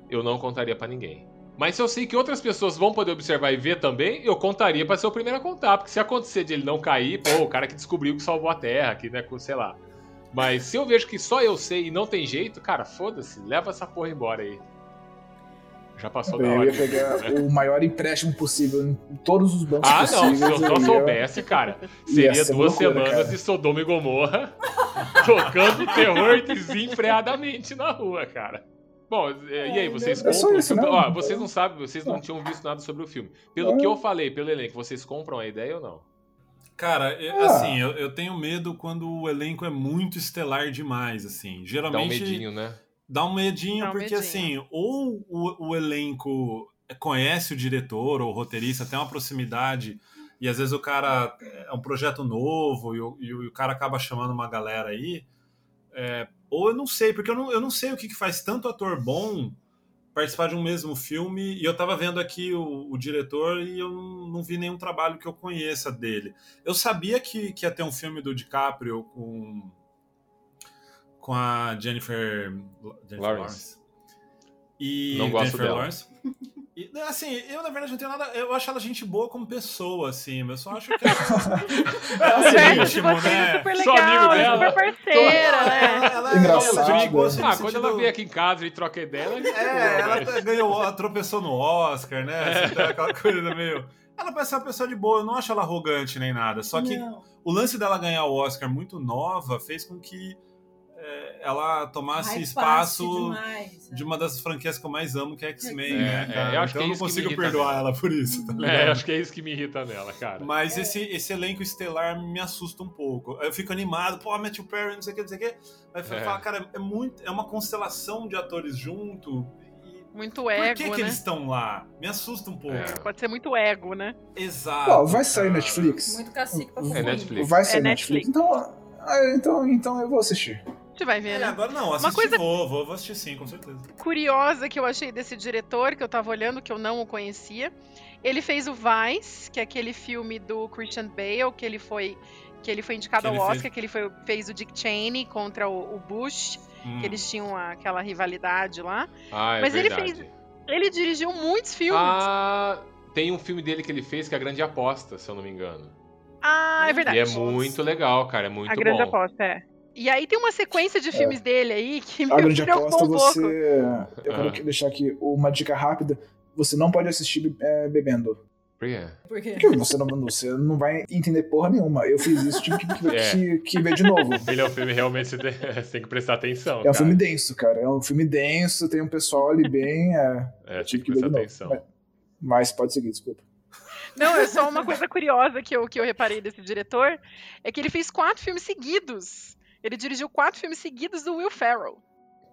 eu não contaria pra ninguém. Mas se eu sei que outras pessoas vão poder observar e ver também, eu contaria pra ser o primeiro a contar. Porque se acontecer de ele não cair, pô, o cara que descobriu que salvou a Terra, que, né, com- sei lá. Mas se eu vejo que só eu sei e não tem jeito, cara, foda-se, leva essa porra embora aí. Já passou da Eu hora. ia pegar o maior empréstimo possível em todos os bancos Ah, não, se possíveis. eu só soubesse, cara, seria ser duas loucura, semanas cara. de Sodoma e Gomorra tocando terror desenfreadamente na rua, cara. Bom, e aí, vocês É compram. isso, né? Ó, vocês não sabem, vocês não tinham visto nada sobre o filme. Pelo É. que eu falei, pelo elenco, vocês compram a ideia ou não? Cara, eu- Ah. assim, eu, eu tenho medo quando o elenco é muito estelar demais, assim. Dá um Geralmente. medinho, né? Dá um medinho, Dá um porque medinho. assim, ou o, o elenco conhece o diretor ou o roteirista, tem uma proximidade, e às vezes o cara é um projeto novo e o, e o cara acaba chamando uma galera aí. é, ou eu não sei, porque eu não, eu não sei o que, que faz tanto ator bom participar de um mesmo filme. E eu tava vendo aqui o, o diretor e eu não, não vi nenhum trabalho que eu conheça dele. Eu sabia que, que ia ter um filme do DiCaprio com com a Jennifer, Jennifer Lawrence. Lawrence. E Não gosto Jennifer dela. Lawrence. E, assim, eu na verdade não tenho nada. Eu acho ela gente boa como pessoa, assim. mas Eu só acho que ela O é íntimo, é né? super amigo legal, é dela. super parceira, Ela, né? ela é Engraçado. gente boa, assim, Ah, quando ela sentido- vem aqui em casa e troca ideia, ela É, ela tá- ganhou, ela tropeçou no Oscar, né? Assim, tá aquela coisa meio. Ela parece ser uma pessoa de boa, eu não acho ela arrogante nem nada. Só que Não. o lance dela ganhar o Oscar muito nova fez com que é, ela tomasse Hypasse espaço demais, né? de uma das franquias que eu mais amo, que é X-Men, É, né? é, eu acho então que é eu não que consigo perdoar nela. ela por isso, tá É, acho que é isso que me irrita nela, cara. Mas esse, esse elenco estelar me assusta um pouco. Eu fico animado, pô, Matthew Perry, não sei o que, não sei o que. Aí eu É. falo, cara, é, muito, é uma constelação de atores junto. Muito por ego, que, que né? eles estão lá? Me assusta um pouco. É. Pode ser muito ego, né? Exato. Ó, vai sair. Netflix? Muito cacique pra É. Netflix. Vai sair É Netflix. Netflix. Então, ah, então, então eu vou assistir. Gente vai ver, É, né? agora não, assisti, coisa- vou, vou, vou assistir sim, com certeza. curiosa que eu achei desse diretor, que eu tava olhando, que eu não o conhecia. Ele fez o Vice, que é aquele filme do Christian Bale, que ele foi, que ele foi indicado Que ao ele Oscar, fez- que ele foi- fez o Dick Cheney contra o, o Bush, Hum. que eles tinham aquela rivalidade lá. Ah, é Mas ele verdade. fez- Ele dirigiu muitos filmes. Ah, tem um filme dele que ele fez que é a Grande Aposta, se eu não me engano. Ah, é verdade. E é muito legal, cara, é muito a grande bom. aposta, é. E aí tem uma sequência de filmes dele aí que me A grande preocupou um pouco. você. Eu Ah. quero deixar aqui uma dica rápida. Você não pode assistir é, bebendo. Por quê? Por quê? Porque você não, você não vai entender porra nenhuma. Eu fiz isso, tive que, que, É. que- que ver de novo. Ele é um filme realmente você tem, você tem que prestar atenção. É um cara. filme denso, cara. É um filme denso, tem um pessoal ali bem. É, É, tive que que ver prestar atenção. Mas, mas pode seguir, desculpa. Não, é só uma coisa curiosa que eu, que eu reparei desse diretor, é que ele fez quatro filmes seguidos. Ele dirigiu quatro filmes seguidos do Will Ferrell.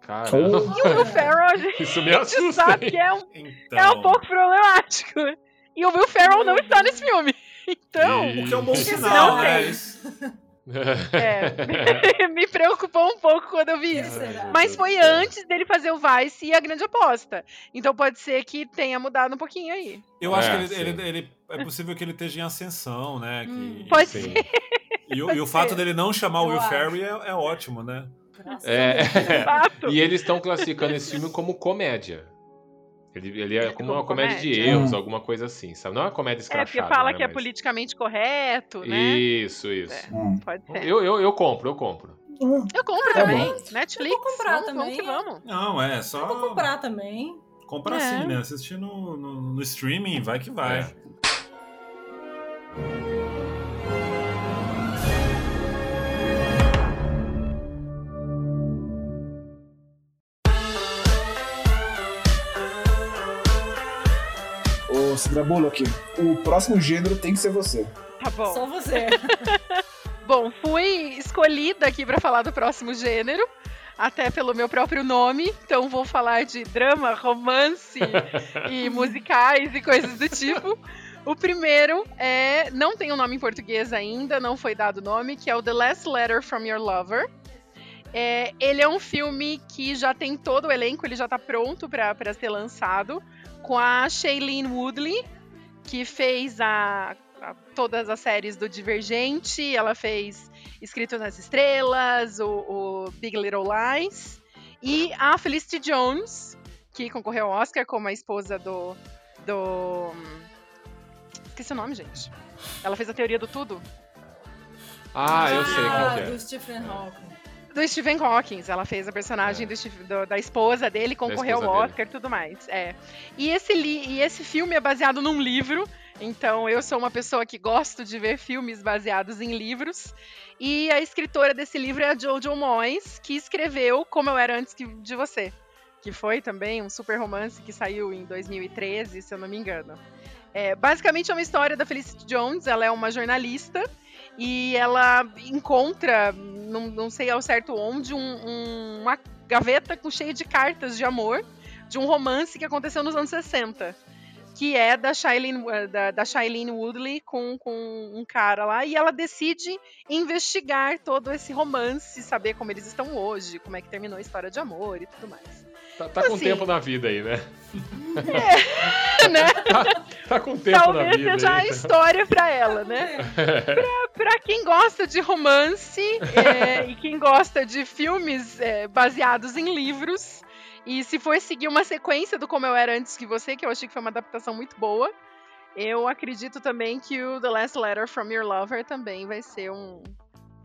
Caramba. E o Will Ferrell, a gente Isso me assusta. sabe que é um, Então, é um pouco problemático. E o Will Ferrell não está nesse filme. Então, o que é um bom sinal, né? Isso- é, me preocupou um pouco quando eu vi isso. Mas foi antes dele fazer o Vice e a grande aposta. Então pode ser que tenha mudado um pouquinho aí. Eu acho É, que ele, sim. ele- ele- é possível que ele esteja em ascensão, né? Que, Hum, Pode Sim. ser. E, o, e o fato dele não chamar o Will. Ferry é, é ótimo, né? Graças É. Fato. E eles estão classificando esse filme como comédia. Ele, ele é como Como uma comédia, de comédia. erros, Hum. alguma coisa assim, sabe? Não é uma comédia É, porque escrachada. fala né, que é mas- politicamente correto, né? Isso, isso. Hum. Pode ser. Eu, eu, eu compro, eu compro. Eu compro Tá também. Netflix. Eu vou comprar vamos, também. Vamos que vamos. Não, é só. Eu vou comprar também. Comprar É. sim, né? Assistir no, no, no streaming, vai que vai. É. Sandra Bullock, o próximo gênero tem que ser você. Tá bom. Só você. Bom, fui escolhida aqui pra falar do próximo gênero, até pelo meu próprio nome. Então vou falar de drama, romance e musicais e coisas do tipo. O primeiro é. Não tem um nome em português ainda, não foi dado nome, que é o The Last Letter from Your Lover. É, ele é um filme que já tem todo o elenco, ele já tá pronto pra ser lançado, com a Shailene Woodley, que fez a, a- todas as séries do Divergente, ela fez Escrito nas Estrelas, o, o Big Little Lies, e a Felicity Jones, que concorreu ao Oscar como a esposa do. do. Esqueci o nome, gente. Ela fez a teoria do tudo. Ah, eu sei Ah, qual que é. do Stephen Hawking. Do Stephen Hawking, ela fez a personagem do Steve- do- da esposa dele, concorreu ao esposa dele. Oscar e tudo mais. É. E esse, li- e esse filme é baseado num livro, então eu sou uma pessoa que gosto de ver filmes baseados em livros. E a escritora desse livro é a Jojo Moyes, que escreveu Como Eu Era Antes de Você, que foi também um super romance que saiu em 2013, se eu não me engano. É, basicamente é uma história da Felicity Jones, ela é uma jornalista e ela encontra, não, não sei ao certo onde, um- um- uma gaveta cheia de cartas de amor de um romance que aconteceu nos anos 60. Que é da Shailene, eh, da, da Shailene Woodley com, com um cara lá. E ela decide investigar todo esse romance, saber como eles estão hoje, como é que terminou a história de amor e tudo mais. Tá, tá com Assim. tempo na vida aí, né? né? Tá com tempo na Talvez vida seja a história pra ela, né? pra, pra quem gosta de romance é, e quem gosta de filmes é, baseados em livros, e se for seguir uma sequência do Como Eu Era Antes que Você, que eu achei que foi uma adaptação muito boa, eu acredito também que o The Last Letter from Your Lover também vai ser um,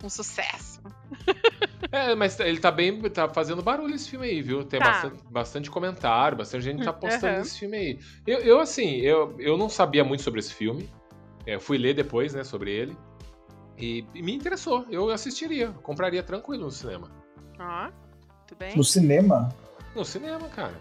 um sucesso. É, mas ele tá bem. tá fazendo barulho esse filme aí, viu? Tem Tá. bastante, bastante comentário, bastante gente tá postando Aham. esse filme aí. Eu, eu, assim, eu, eu não sabia muito sobre esse filme. É, fui ler depois, né, sobre ele. E, e me interessou. Eu assistiria. Compraria tranquilo no cinema. Ó, tudo bem? No cinema? No cinema, cara.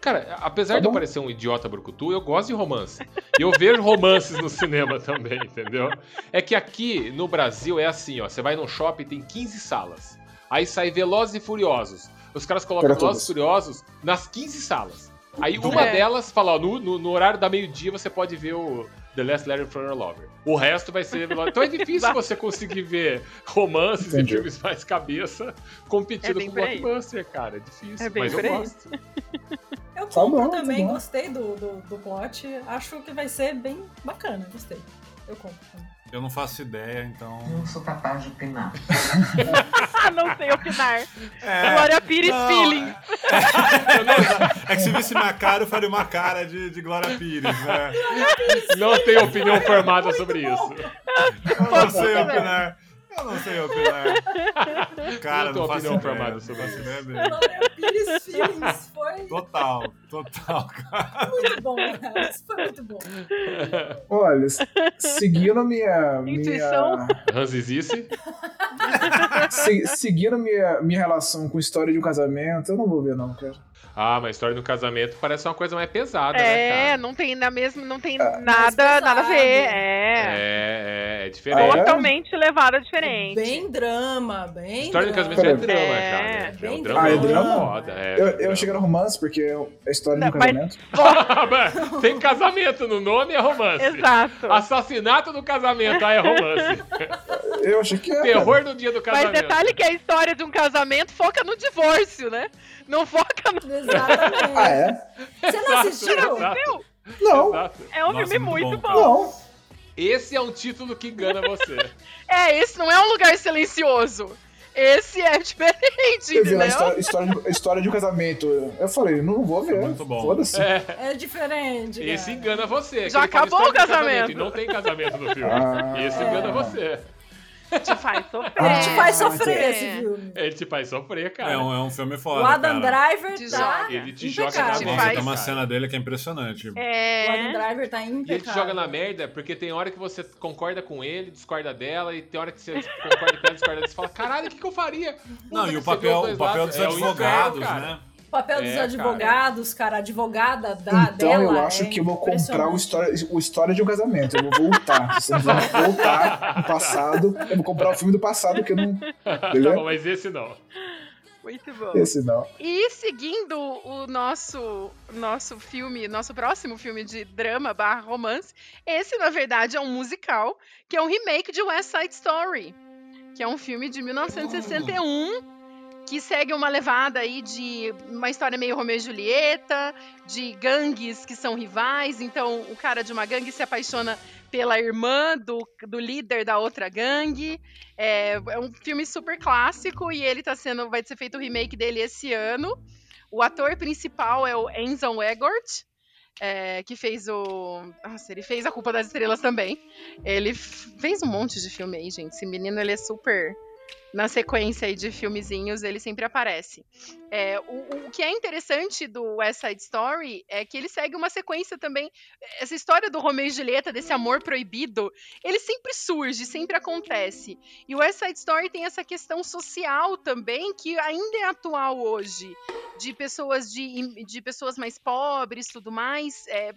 Cara, apesar Tá de eu parecer um idiota brucutu, eu gosto de romance. E eu vejo romances no cinema também, entendeu? É que aqui no Brasil é assim, ó. Você vai num shopping tem 15 salas. Aí sai Velozes e Furiosos. Os caras colocam Velozes e. Furiosos nas 15 salas. Aí uma É. delas fala, ó, no, no- no horário da meio-dia você pode ver o The Last Letter from Your Lover. O resto vai ser Velozes. Então é difícil você conseguir ver romances Entendi. e filmes mais cabeça competindo É com blockbuster, cara. É difícil, É bem mas eu gosto. Eu Tá compro bom, tá também, bom. gostei do, do, do plot. Acho que vai ser bem bacana, gostei. Eu compro também. Eu não faço ideia, então. Não sou capaz de opinar. Não sei opinar. É, Glória Pires não, feeling. É que se visse minha cara, eu faria uma cara de, de Glória Pires, né? Não tenho opinião formada sobre isso. Eu não sei opinar. Eu não sei opinar. Cara, Não tenho não faço opinião formada não sobre isso. Glória Pires Feelings foi Total, total, cara. muito bom, cara. Isso foi muito bom. Olha, seguindo minha. Intuição. minha Ranzizice? se- seguindo minha, minha relação com história de um casamento, eu não vou ver, não, cara. Ah, mas a história do casamento parece uma coisa mais pesada, né, É, cara? não tem na mesma, não tem Ah, nada, nada a ver. pesado. É. É, é, é diferente. É? Totalmente levada diferente. Bem drama, bem A história do drama. casamento é drama, É, já, né? É um bem drama, Ah, é drama? foda. É, Eu, é eu cheguei no romance porque é a história de um Não, mas- casamento. Tem casamento no nome, é romance. Exato. Assassinato no casamento, ah, é romance. Eu achei que era. Terror no dia do Mas casamento. detalhe que a história de um casamento foca no divórcio, né? Não foca no. Exatamente. Ah, é? Você não assistiu? Exato. Não, Exato. É um Nossa, filme muito muito bom, bom. não. Esse é um título que engana você. É, esse não é um lugar silencioso. Esse é diferente, lá entendeu? história, história, de, história de um casamento. Eu falei, não vou ver. Muito bom. Foda-se. É, É diferente. esse cara. engana você. Já acabou o casamento. E não tem casamento no filme. Ah. Esse engana você. Te faz sofrer. Ah, Te faz sofrer É. esse filme. Ele te faz sofrer, cara. É um, é um filme foda. O Adam cara. Driver Te tá. joga. Ele te joga na merda. Faz- tem uma cena dele que é impressionante. O Adam É. Driver tá E impecável. ele te joga na merda porque tem hora que você concorda com ele, discorda dela, e tem hora que você concorda com ela, discorda dela, e você fala, caralho, o que, que eu faria? Não, Puta e que o papel, o papel lados. dos É o advogados, inferno, cara. né? O papel dos É, cara. advogados, cara. A advogada da, Então dela. eu acho é que eu vou comprar o história, o história de um casamento. Eu vou voltar. Vocês vão voltar no passado. Eu vou comprar o filme do passado que eu não. Tá bom, Entendeu? mas esse não. Muito bom. Esse não. E seguindo o nosso, nosso filme, nosso próximo filme de drama barra romance, esse, na verdade, é um musical, que é um remake de West Side Story, que é um filme de 1961, que segue uma levada aí de uma história meio Romeu e Julieta, de gangues que são rivais, então o cara de uma gangue se apaixona pela irmã do, do líder da outra gangue. É, é um filme super clássico e ele tá sendo. Vai ser feito o remake dele esse ano. O ator principal é o Enzo Egort, é, que fez o. Nossa, ele fez A Culpa das Estrelas também. Ele fez um monte de filme aí, gente. Esse menino ele é super. Na sequência aí de filmezinhos, ele sempre aparece. É, o, o que é interessante do West Side Story é que ele segue uma sequência também. Essa história do Romeo e Julieta, desse amor proibido, ele sempre surge, sempre acontece. E o West Side Story tem essa questão social também, que ainda é atual hoje, de pessoas de, de pessoas mais pobres, tudo mais, é,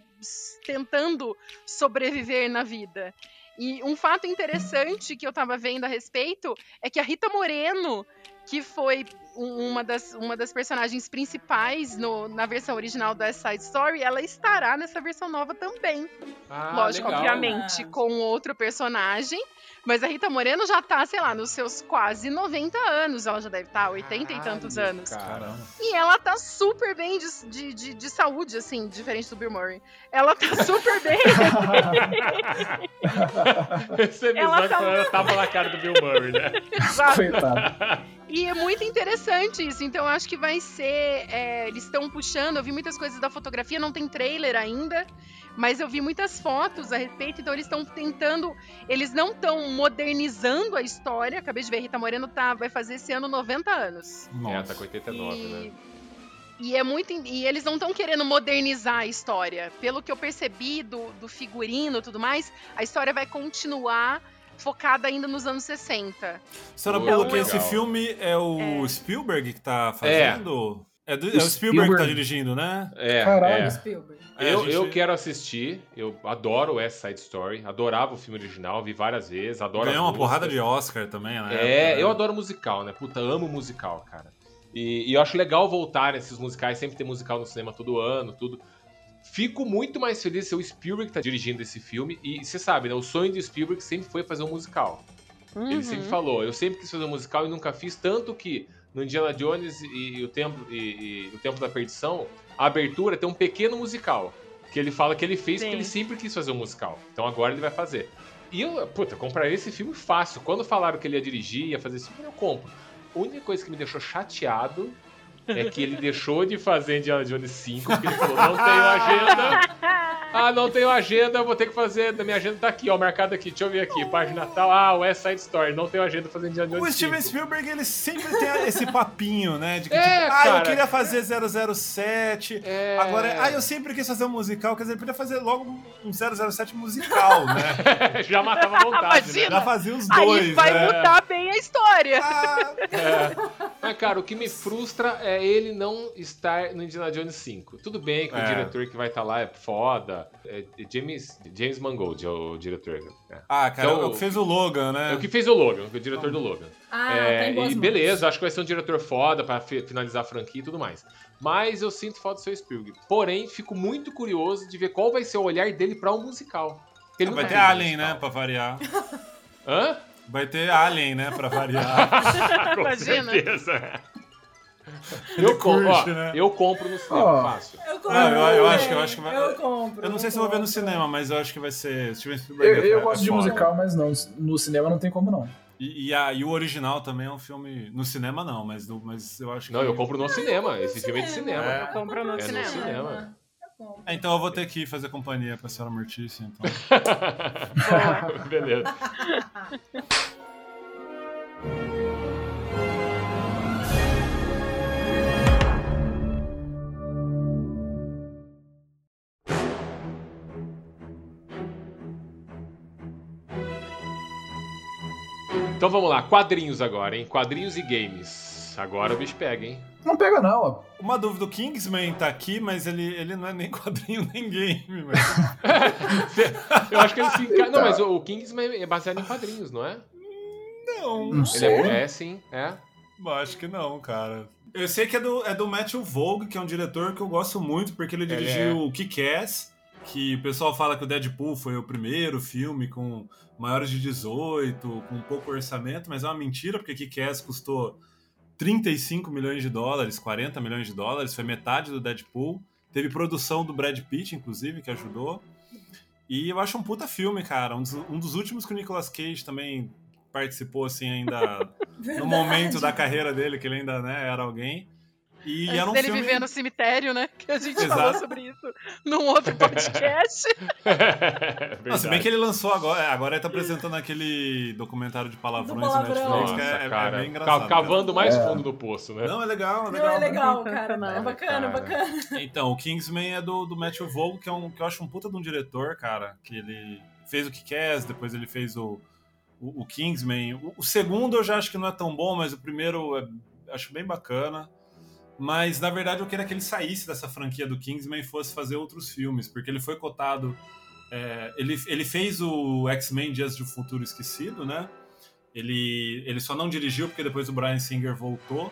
tentando sobreviver na vida. E um fato interessante que eu tava vendo a respeito é que a Rita Moreno, que foi um- uma das, uma das personagens principais no- na versão original da Side Story, ela estará nessa versão nova também. Ah, Lógico, legal. obviamente, com outro personagem. Mas a Rita Moreno já tá, sei lá, nos seus quase 90 anos. Ela já deve estar, 80 e tantos anos. Caramba. E ela tá super bem de, de, de, de saúde, assim, diferente do Bill Murray. Ela tá super bem. Esse episódio Ela tá- ela tava na cara do Bill Murray, né? Exato. Coitado. E é muito interessante isso. Então, eu acho que vai ser. é, eles estão puxando. Eu vi muitas coisas da fotografia, não tem trailer ainda. Mas eu vi muitas fotos a respeito. Então, eles estão tentando. Eles não estão modernizando a história. Acabei de ver, Rita Moreno tá, vai fazer esse ano 90 anos. É, tá com 89, né? E é muito. E eles não estão querendo modernizar a história. Pelo que eu percebi do, do figurino e tudo mais, a história vai continuar focada ainda nos anos 60. Senhora Então, Bullock, eu- esse filme é o Spielberg que tá fazendo? É, do- é o Spielberg, Spielberg. que tá dirigindo, né? É, Caralho. é. Spielberg. É, Eu, gente- eu quero assistir, eu adoro West Side Story, adorava o filme original, vi várias vezes, adoro Ganhou uma porrada músicas. de Oscar também, né? É, eu adoro musical, né? Puta, amo musical, cara. E, e eu acho legal voltar nesses musicais, sempre ter musical no cinema todo ano, tudo. Fico muito mais feliz de ser o Spielberg que tá dirigindo esse filme. E você sabe, né? O sonho do Spielberg sempre foi fazer um musical. Ele sempre falou, eu sempre quis fazer um musical e nunca fiz, tanto que no Indiana Jones e, o Templo, e, e o Templo da Perdição, a abertura tem um pequeno musical. Que ele fala que ele fez Sim. porque ele sempre quis fazer um musical. Então agora ele vai fazer. E eu, puta, compraria esse filme fácil. Quando falaram que ele ia dirigir, ia fazer esse filme, eu compro. A única coisa que me deixou chateado é que ele deixou de fazer Indiana Jones 5, porque ele falou, não tenho agenda. Ah, não tenho agenda, vou ter que fazer. Da minha agenda tá aqui, ó, marcado aqui. Deixa eu ver aqui. Página tal. Ah, West Side Story. Não tenho agenda pra fazer Indiana Jones O 5. Steven Spielberg, ele sempre tem esse papinho, né? De que, É, tipo, ah, eu cara. queria fazer 007. É. Agora, ah, eu sempre quis fazer um musical. Quer dizer, ele podia fazer logo um 007 musical, né? Já matava a vontade, né? Já fazia os Aí dois, vai né? mudar bem a história. É. Mas, cara, o que me frustra é ele não estar no Indiana Jones 5. Tudo bem que o É. diretor que vai estar lá é foda. É James, James Mangold é o diretor. É. Ah, cara, Então, é o que fez o Logan, né? É o que fez o Logan, o diretor do Logan. Ah, É, tá e mãos. beleza, acho que vai ser um diretor foda pra fi- finalizar a franquia e tudo mais. Mas eu sinto falta do seu Spielberg. Porém, fico muito curioso de ver qual vai ser o olhar dele pra um musical. Ele Vai nunca ter Alien, musical. né? Pra variar. Hã? Vai ter Alien, né? Pra variar. Com Imagina. certeza. Eu, com- ó, curte, né? eu compro no cinema, Ó. fácil. Eu compro. Não, eu, eu acho que eu acho que vai. Eu compro. Eu não sei se eu vou ver no cinema, mas eu acho que vai ser Steven Spielberg. Eu, eu é- gosto é de foda. musical, mas não. No cinema não tem como não. E, e, a- e o original também é um filme. No cinema não, mas, no- mas eu acho que. Não, eu compro no cinema. Esse filme é de cinema. É. Eu compro no É no cinema. cinema. Eu compro. É, então eu vou ter que fazer companhia pra senhora Mortícia, então. Beleza. Então vamos lá, quadrinhos agora, hein? Quadrinhos e games. Agora o bicho pega, hein? Não pega não, ó. Uma dúvida, o Kingsman tá aqui, mas ele, ele não é nem quadrinho nem game, mas... Eu acho que ele se enca... Não, mas o Kingsman é baseado em quadrinhos, não é? Não, Não Ele sei. é, é sim, é. eu acho que não, cara. Eu sei que é do, é do Matthew Vogue, que é um diretor que eu gosto muito, porque ele Ele dirigiu é. o Kick-Ass, que o pessoal fala que o Deadpool foi o primeiro filme com maiores de 18, com pouco orçamento, mas é uma mentira, porque Kick-Ass custou 35 milhões de dólares, 40 milhões de dólares, foi metade do Deadpool. Teve produção do Brad Pitt, inclusive, que ajudou. E eu acho um puta filme, cara. Um dos, um dos últimos que o Nicolas Cage também participou, assim, ainda no momento da carreira dele, que ele ainda né, era alguém. E Antes era um dele filme... viver no cemitério, né? Que a gente Exato. falou sobre isso num outro podcast. Não, se bem que ele lançou agora, é, agora ele tá apresentando aquele documentário de palavrões Do no palavrão. Netflix, Nossa, que é, é cara. bem engraçado. ca- cavando mais É. fundo no poço, né? Não, é legal, é Não, legal. é legal, cara. Sensacional. É bacana, Cara. bacana. Então, o Kingsman é do, do Matthew Vaughn, que, é um, que eu acho um puta de um diretor, cara, que ele fez o Kick-Ass, depois ele fez o, o, o Kingsman. O, o segundo eu já acho que não é tão bom, mas o primeiro é- acho bem bacana. Mas, na verdade, eu queria que ele saísse dessa franquia do Kingsman e fosse fazer outros filmes, porque ele foi cotado... é, ele, ele fez o X-Men Dias do Futuro Esquecido, né? Ele, ele só não dirigiu porque depois o Brian Singer voltou.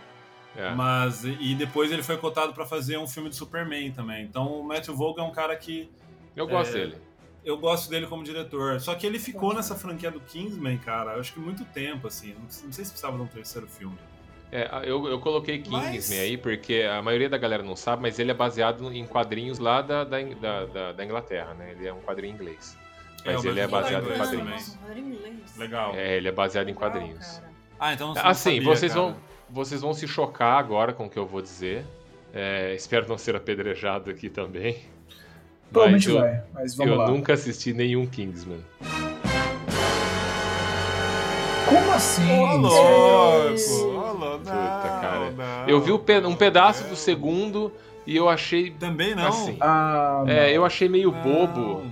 É. Mas e depois ele foi cotado pra fazer um filme de Superman também. Então o Matthew Vaughn é um cara que Eu gosto É, dele. eu gosto dele como diretor. Só que ele ficou nessa franquia do Kingsman, cara, eu acho que muito tempo assim. Não, não sei se precisava de um terceiro filme. É, eu, eu coloquei Kingsman Mas- aí porque a maioria da galera não sabe, mas ele é baseado em quadrinhos lá da, da, da, da- Inglaterra, né? Ele é um quadrinho inglês. É, Mas o ele é baseado em quadrinhos. inglês. Legal. É, ele é baseado em quadrinhos. cara. Ah, então não Assim, sabia, vocês cara. vão, vocês vão se chocar agora com o que eu vou dizer. É, espero não ser apedrejado aqui também. Provavelmente Mas eu, vai, mas vamos eu lá. nunca assisti nenhum Kingsman. Como assim? Ô, senhor? louco! Louco! Puta, não, cara. não. Eu vi um pedaço do segundo e eu achei. Também não. Assim, Ah, é, eu achei meio Não. bobo.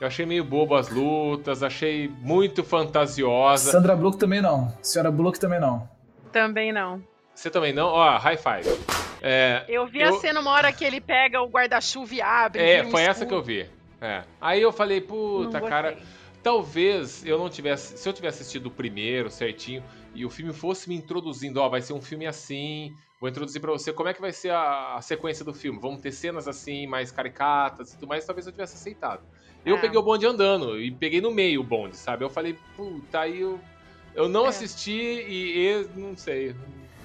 Eu achei meio bobo as lutas, achei muito fantasiosa. Sandra Bullock também não. Senhora Bullock também não. Também não. Você também não? Ó, high five. É, Eu vi Eu- a cena uma hora que ele pega o guarda-chuva e abre. é um foi essa que eu vi. É. Aí eu falei, Não puta, cara, talvez eu não tivesse. Se eu tivesse assistido o primeiro certinho e o filme fosse me introduzindo, ó, vai ser um filme assim, vou introduzir pra você como é que vai ser a, a sequência do filme. Vamos ter cenas assim, mais caricatas e tudo mais, talvez eu tivesse aceitado. Eu É. peguei o bonde andando e peguei no meio o bonde, sabe? Eu falei, puta, aí eu. Eu não É. assisti e, e não sei.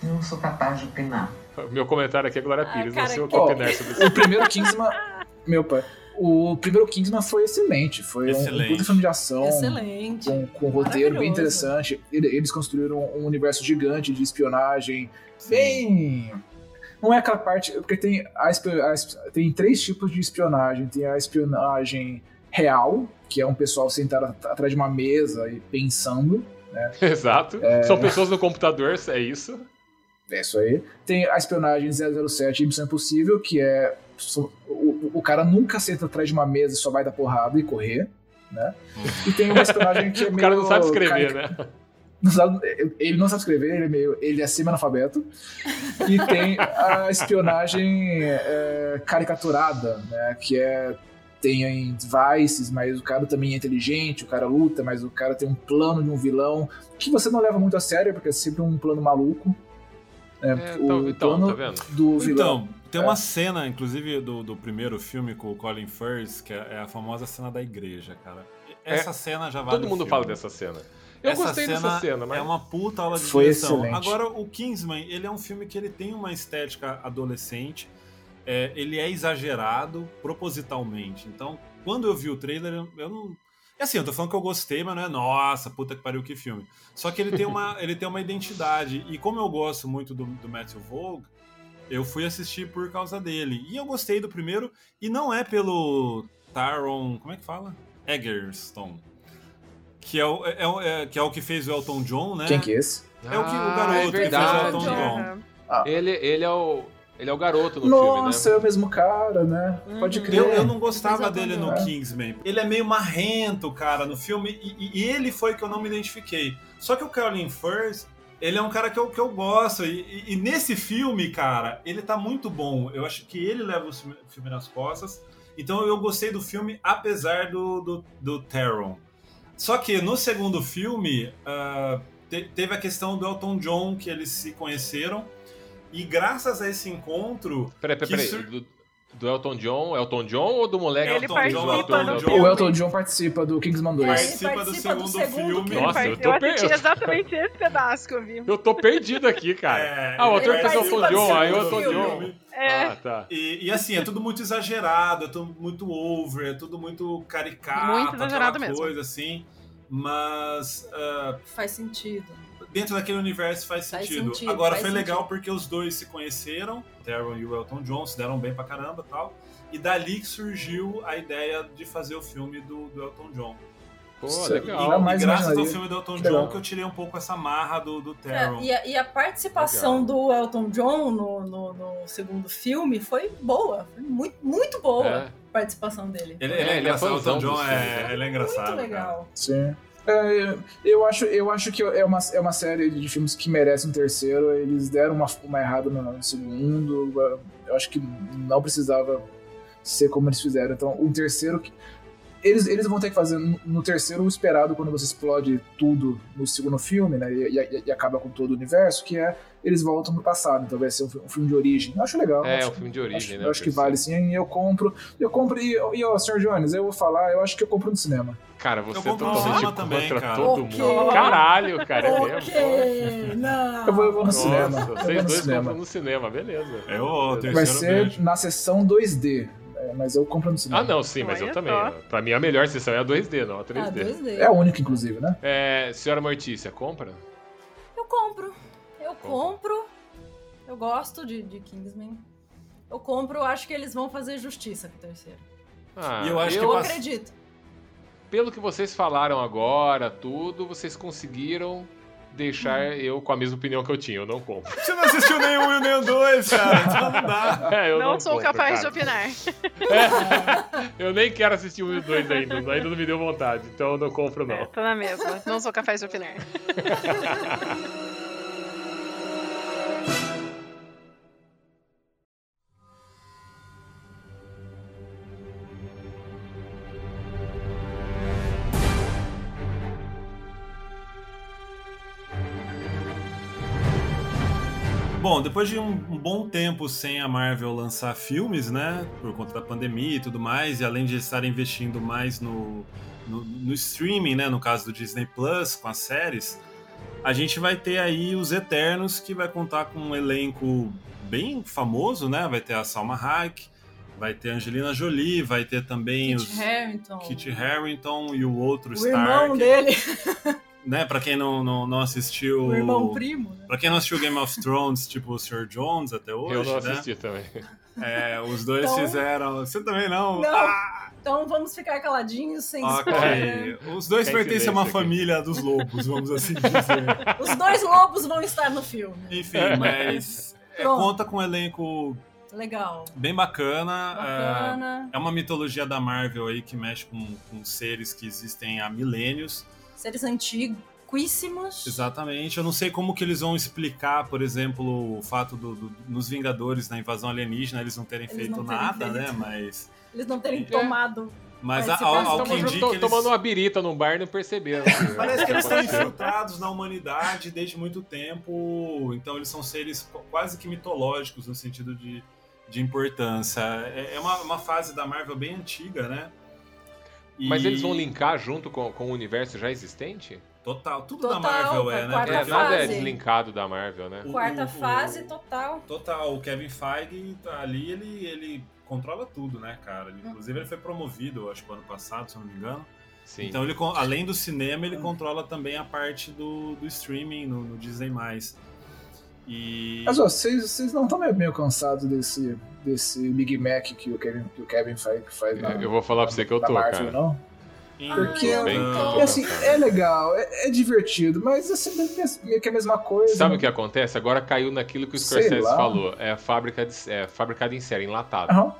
Não sou capaz de opinar. Meu comentário aqui é Glória Ah, Pires, cara, não sei o que opinar sobre isso. O primeiro Kingsman. Meu pai. O primeiro Kingsman foi excelente. Foi um- um Excelente. puta filme de ação. Excelente. Com, com um roteiro bem interessante. Ele- Eles construíram um universo gigante de espionagem. Bem. Não é aquela parte. Porque tem, a, a tem três tipos de espionagem. Tem a espionagem real, que é um pessoal sentado at- atrás de uma mesa e pensando. Exato. São pessoas no computador, é isso. É isso aí. Tem a espionagem 007 e Missão Impossível, que é. O, cara nunca senta atrás de uma mesa e só vai dar porrada e correr, né? E tem uma espionagem que é meio. O cara não sabe escrever, carica- né? não sabe- ele não sabe escrever, ele é meio. Ele é semi-analfabeto. E tem a espionagem é, caricaturada, né? Que é. Tem em Vices, mas o cara também é inteligente, o cara luta, mas o cara tem um plano de um vilão que você não leva muito a sério, porque é sempre um plano maluco. né? É, o então, então, plano tá vendo? do vilão. Então, tem É. uma cena, inclusive, do, do primeiro filme com o Colin Firth, que é, é a famosa cena da igreja, cara. Essa cena já vale Todo o mundo filme. fala dessa cena. Eu Essa gostei dessa cena, mas. É uma puta aula de Foi direção. excelente. Agora, o Kingsman, ele é um filme que ele tem uma estética adolescente, é, ele é exagerado propositalmente. Então, quando eu vi o trailer, eu, não... É assim, eu tô falando que eu gostei, mas não é, nossa, puta que pariu, que filme. Só que ele tem uma, ele tem uma identidade, e como eu gosto muito do, do Matthew Vaughn, eu fui assistir por causa dele. E eu gostei do primeiro, e não é pelo Taron... Como é que fala? Egerton. Que é o, é, o- é- que é o que fez o Elton John, né? Quem que é esse? É o, que, o Ah, garoto é que fez o verdade. Elton John. Aham. Ele, ele, é o, ele é o garoto no Nossa, filme, é o mesmo cara, né? Pode Uhum. crer. Eu, eu não gostava dele no. Kingsman. Ele é meio marrento, cara, no filme. E, e- e ele foi que eu não me identifiquei. Só que o Colin Firth, ele é um cara que eu, que eu gosto. E, e- e nesse filme, cara, ele tá muito bom. Eu acho que ele leva o filme- filme nas costas. Então eu gostei do filme, apesar do, do, do. Só que no segundo filme, ah, te- teve a questão do Elton John, que eles se conheceram. E graças a esse encontro? Peraí, peraí, peraí. sur- Do, Elton John? Elton John ou do moleque? Ele Elton participa John, Elton. O Elton John participa do Kingsman 2. Ele participa do participa do segundo, segundo filme. Nossa, eu eu tô assisti per- exatamente esse pedaço que eu vi. Eu tô perdido aqui, cara. É, ah, o ator ele fez o participa Elton John, aí o segundo Elton. John. É. Ah, tá. E, e assim, é tudo muito exagerado, é tudo muito over, é tudo muito caricato, Muito exagerado aquela mesmo. coisa assim. Mas, ah, Faz sentido. Dentro daquele universo faz Faz sentido. sentido, Agora faz foi legal sentido. porque os dois se conheceram, o Taron e o Elton John se deram bem pra caramba e tal. E dali que surgiu a ideia de fazer o filme do, do Elton John. Pô, Isso- legal. E, e graças ao filme do Elton John legal. que eu tirei um pouco essa marra do, do É, Taron. e, a, e a participação do Elton John no, no, no segundo filme foi boa. Foi muito, muito boa É. a participação dele. Ele, É, ele é ele é engraçado, o fãzão Elton John é, né? ele é engraçado. Muito cara. legal. Sim. É, eu, acho, eu acho que é uma, é uma série de filmes que merece um terceiro. Eles deram uma, uma errada no, segundo. Eu acho que não precisava ser como eles fizeram. Então, um terceiro. Eles, eles vão ter que fazer no, terceiro o esperado quando você explode tudo no segundo filme, né? E, e- e acaba com todo o universo, que é eles voltam pro passado. Então vai ser um, um filme de origem. Eu acho legal. É, acho, um filme de origem, acho, né? Eu acho que vale sim. E eu compro. Eu compro. E, e ó, Sr. Jones, eu vou falar, eu acho que eu compro no cinema. Cara, você é totalmente contra também, cara. todo Ok. mundo. Caralho, cara, é não. Eu vou, eu vou no Nossa, cinema. Eu vou vocês no dois cinema. no cinema, beleza. É o terceiro Vai ser na sessão 2D. É, mas eu compro no cinema. Ah, não, sim, mas eu Olha também. só. Pra mim, a melhor sessão é a 2D, não a Ah, 3D. 2D. É a única, inclusive, né? É, senhora Mortícia, compra? Eu compro. Eu compro. Eu gosto de, de Kingsman. Eu compro, eu acho que eles vão fazer justiça com o terceiro. Ah, E eu acho que Eu passa- acredito. Pelo que vocês falaram agora, tudo, vocês conseguiram deixar Hum. eu com a mesma opinião que eu tinha. Eu não compro. Você não assistiu nenhum e nem o dois, cara. Então não dá. É, eu não, não, sou compro, capaz de cara. opinar. Eu nem quero assistir um e o dois ainda. Ainda não me deu vontade. Então eu não compro, não. É, tô na mesma. Não sou capaz de opinar. depois de um, um bom tempo sem a Marvel lançar filmes, né? Por conta da pandemia e tudo mais, e além de estar investindo mais no, no, no streaming, né? No caso do Disney Plus, com as séries, a gente vai ter aí os Eternos, que vai contar com um elenco bem famoso, né? Vai ter a Salma Hayek, vai ter a Angelina Jolie, vai ter também Kit os Harington. Kit Harington e o outro o Stark. irmão dele. Né, pra quem não, não, não assistiu. O irmão primo. né? Pra quem não assistiu Game of Thrones, tipo o Sr. Jones até hoje, Eu não né? assisti também. É, os dois Então- fizeram. Você também não? Não. Ah, Então vamos ficar caladinhos, sem ok. spoiler. Os dois Fica em pertencem a uma aqui. família dos lobos, vamos assim dizer. Os dois lobos vão estar no filme. Enfim, mas é, conta com um elenco Legal. bem bacana. Bacana. É, é uma mitologia da Marvel aí que mexe com, com seres que existem há milênios. Seres antiguíssimos. Exatamente. Eu não sei como que eles vão explicar, por exemplo, o fato do, do- nos Vingadores, na invasão alienígena, eles não terem Eles feito não terem nada, feito. né? Mas, Eles não terem É. tomado. mas há- Participaram. ao, ao Eles que indica, eles... tomando uma birita num bar e não perceberam. Parece que eles estão infiltrados na humanidade desde muito tempo, então eles são seres qu- quase que mitológicos no sentido de, de importância. É, é uma, uma fase da Marvel bem antiga, né? E- Mas eles vão linkar junto com, com o universo já existente? Total, tudo Total, da Marvel é, né? É, nada é deslinkado da Marvel, né? o- Quarta o- fase total. Total, o Kevin Feige tá ali, ele, ele controla tudo, né, cara? Ele- Inclusive ele foi promovido, acho que ano passado, se eu não me engano. Sim. Então ele, além do cinema, ele controla também a parte do, do streaming no, no Disney+. E... Mas ó, vocês vocês não estão meio, meio cansados desse, desse Big Mac que o Kevin, que o Kevin Feige faz na, eu vou falar pra você que eu tô, Marvel, cara. não? Porque Então, Bem, é, assim, é legal, é, é divertido, mas é sempre meio que a mesma coisa. Sabe né? o que acontece? Agora caiu naquilo que o Scorsese falou. É a fábrica de, é fabricada em série, enlatado. Aham.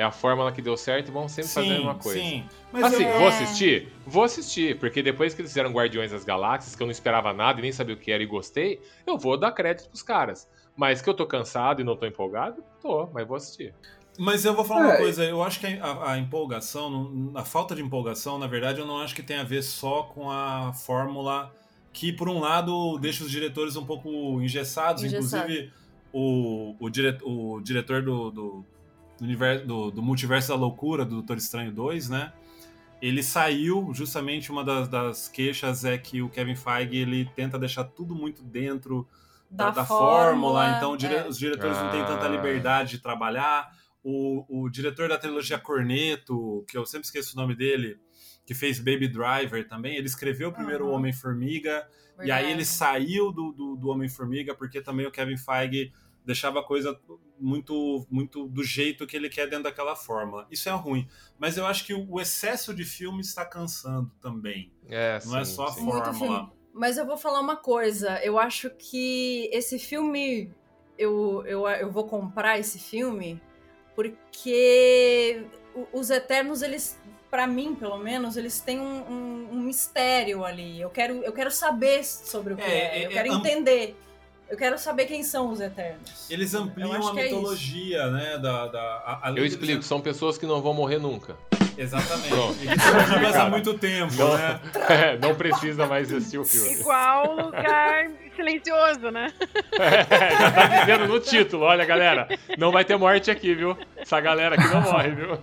É a fórmula que deu certo e vão sempre fazer a mesma coisa. Sim, mas assim, eu- vou assistir? Vou assistir, porque depois que eles fizeram Guardiões das Galáxias, que eu não esperava nada e nem sabia o que era e gostei, eu vou dar crédito pros caras. Mas que eu tô cansado e não tô empolgado, tô, mas vou assistir. Mas eu vou falar uma É. coisa, eu acho que a, a empolgação, a falta de empolgação, na verdade, eu não acho que tem a ver só com a fórmula que, por um lado, deixa os diretores um pouco engessados, Engessado. inclusive o, o, dire, o diretor do, do, do universo, do, do Multiverso da Loucura, do Doutor Estranho 2, né? Ele saiu, justamente uma das, das queixas é que o Kevin Feige ele tenta deixar tudo muito dentro da, Da da fórmula, fórmula, então dire- é. os diretores não têm tanta Ah. liberdade de trabalhar. O, o diretor da trilogia Corneto, que eu sempre esqueço o nome dele, que fez Baby Driver também. Ele escreveu o primeiro Aham. Homem-Formiga, e aí ele saiu do, do, do Homem-Formiga porque também o Kevin Feige deixava a coisa muito, muito do jeito que ele quer dentro daquela fórmula. Isso é ruim. Mas eu acho que o excesso de filme está cansando também. É, Não é sim, só a sim. Muito fórmula. Mas eu vou falar uma coisa. Eu acho que esse filme. Eu, eu, eu vou comprar esse filme porque os Eternos, eles. Pra mim, pelo menos, eles têm um, um- um mistério ali. Eu quero, eu quero saber sobre o que É, é. é, Eu quero é, am- entender. Eu quero saber quem são os Eternos. Eles ampliam a é mitologia, né? Da, da, a- além Eu explico, são pessoas que não vão morrer nunca. Exatamente. Pronto. E que vivas há muito tempo, Não, né? é, não precisa mais assistir o filme. Igual lugar silencioso, né? Já tá dizendo no título, olha galera, não vai ter morte aqui, viu? Essa galera aqui não morre, viu?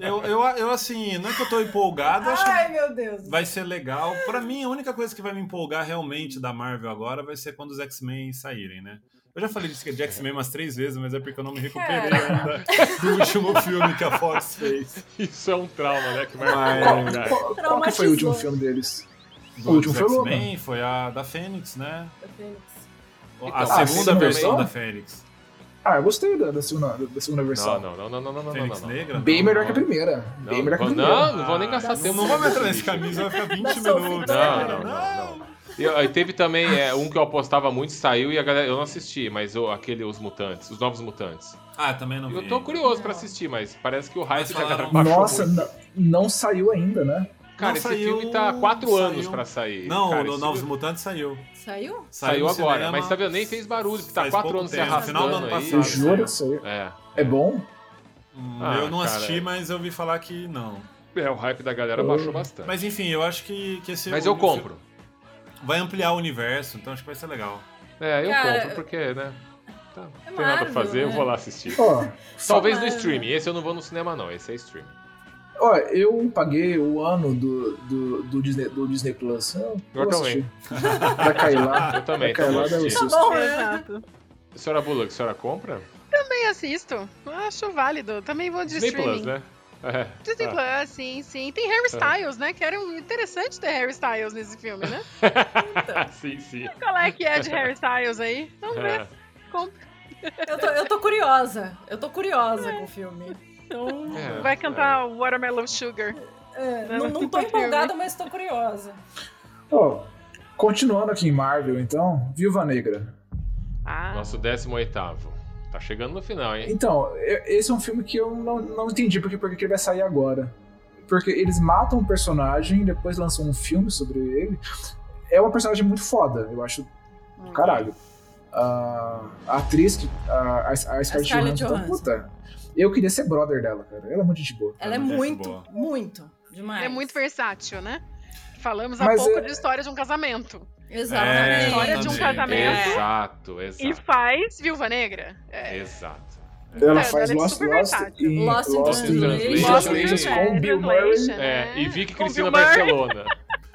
Eu, eu, eu, assim, não é que eu tô empolgado, acho que Ai, meu Deus. vai ser legal. Pra mim, a única coisa que vai me empolgar realmente da Marvel agora vai ser quando os X-Men saírem, né? Eu já falei disso que é de X-Men umas três vezes, mas é porque eu não me recuperei Cara. ainda do último filme que a Fox fez. Isso é um trauma, né? Que vai Mas- marcar. Qual, qual que foi o último filme deles? O último foi o Logan. X-Men foi a da Fênix, né? Da Fênix. A Então, segunda a segunda versão da Fênix. Ah, eu gostei da, da segunda, da segunda versão. Não, não, não, não, não, não, não, Fênix não, não. Negra? Bem Não, melhor não. que a primeira. Não, Bem melhor que a não, primeira. não, não vou nem gastar tempo. Não vamos isso. entrar nesse camisa, vai ficar 20 Da Sophie minutos. Não, não, não, não. E, aí teve também é, um que eu apostava muito, saiu e a galera. Eu não assisti, mas eu- aquele Os Mutantes, os Novos Mutantes. Ah, também não vi. Eu tô curioso pra assistir, mas parece que o hype Mas da galera baixou Nossa, muito. não, não saiu ainda, né? Cara, Não, esse saiu- filme tá há quatro saiu. anos pra sair. Não, cara, o Novos filme Mutantes saiu. Saiu? saiu no agora, cinema mas tá vendo? Nem fez barulho, porque tá quatro anos se tempo, arrastando final do ano aí. passado. Eu juro que saiu. É. É bom? Hum, Ah, eu não cara, assisti, é. mas eu ouvi falar que não. É, o hype da galera baixou bastante. Mas, Mas enfim, eu acho que, que esse. eu compro. Vai ampliar o universo, então acho que vai ser legal. É, eu Cara, compro, porque, né? Tá, É não tem nada pra fazer, eu né? vou lá assistir. Ó, Talvez no streaming. Esse eu não vou no cinema, não. Esse é streaming. ó, eu paguei o ano do, do, do Disney, do Disney Plus. Eu, Eu também. Vai cair lá. Eu também, Vai cair então lá, um susto. Bom, né? Exato. Senhora Bullock, a senhora compra? Também assisto. Acho válido. Também vou de Disney streaming. Plus, né? É, Disney tá. Plus, sim, sim. Tem Harry Styles, né? Que era um interessante ter Harry Styles nesse filme, né? sim, sim. Qual é que é de Harry Styles aí? Vamos ver. É. Compra. Eu tô, eu tô curiosa. Eu tô curiosa com o filme. Então, É, Vai cantar Watermelon Sugar. é, Não, não, não tô empolgada, mas tô curiosa. Ó, continuando aqui em Marvel, então, Viúva Negra. Ah, Nosso 18 Tá chegando no final, hein? Então, esse é um filme que eu não, não entendi porque, porque que ele vai sair agora. Porque eles matam um personagem e depois lançam um filme sobre ele. É uma personagem muito foda, eu acho. do Caralho. Ah, a atriz, que, a, a, a Scarlett Scarlett Johansson, Johansson. puta. Eu queria ser brother dela, cara. Ela é muito gente boa. Ela é muito muito, boa. muito demais. é muito versátil, né? Falamos há Mas pouco é- de história de um casamento. Exatamente. É, História de um casamento. Exato, E exato. faz Viúva Negra. É. Exato. Ela É, faz é Lost, super Lost em Lost in Lost in Translation. Lost in Translation. Translation com Bill Murray. É, e Vicky Cristina. Barcelona.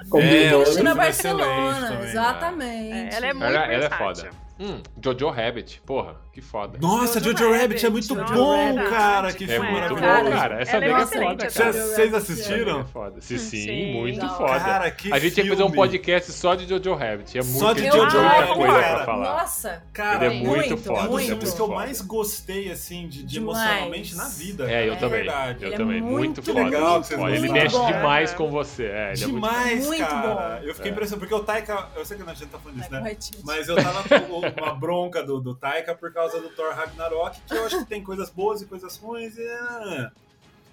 com É, Bill eu Murray. acho na que vai ser Barcelona, exatamente. É, ela é muito Ela, ela é foda. Hum, Jojo Rabbit. Porra, que foda. Nossa, Jojo Jojo Rabbit é Rabbit, muito Jojo bom, Rabbit. cara. Que É filme bom, maravilhoso. cara. Essa é é foda, a cara. Vocês assistiram? é foda. Sim, sim, Sim. muito Não. foda. Cara, que a gente ia fazer um filme. podcast só de Jojo Rabbit. É muito Só de Jojo muita Rabbit, coisa cara. pra falar. Nossa, Cara, Ele é muito, muito, foda. um dos muito. é filmes muito que eu foda. mais gostei, assim, de, de emocionalmente na vida. É, eu também. verdade. Eu é também. Muito, muito foda. legal que vocês Ó, Ele mexe bom. demais com você. É, é Demais, Muito cara. bom. Eu fiquei É. impressionado, porque o Taika. Eu sei que a gente tá falando disso, né? Mas eu tava com uma bronca do, do Taika por causa do Thor Ragnarok, que eu acho que tem coisas boas e coisas ruins. E... ah.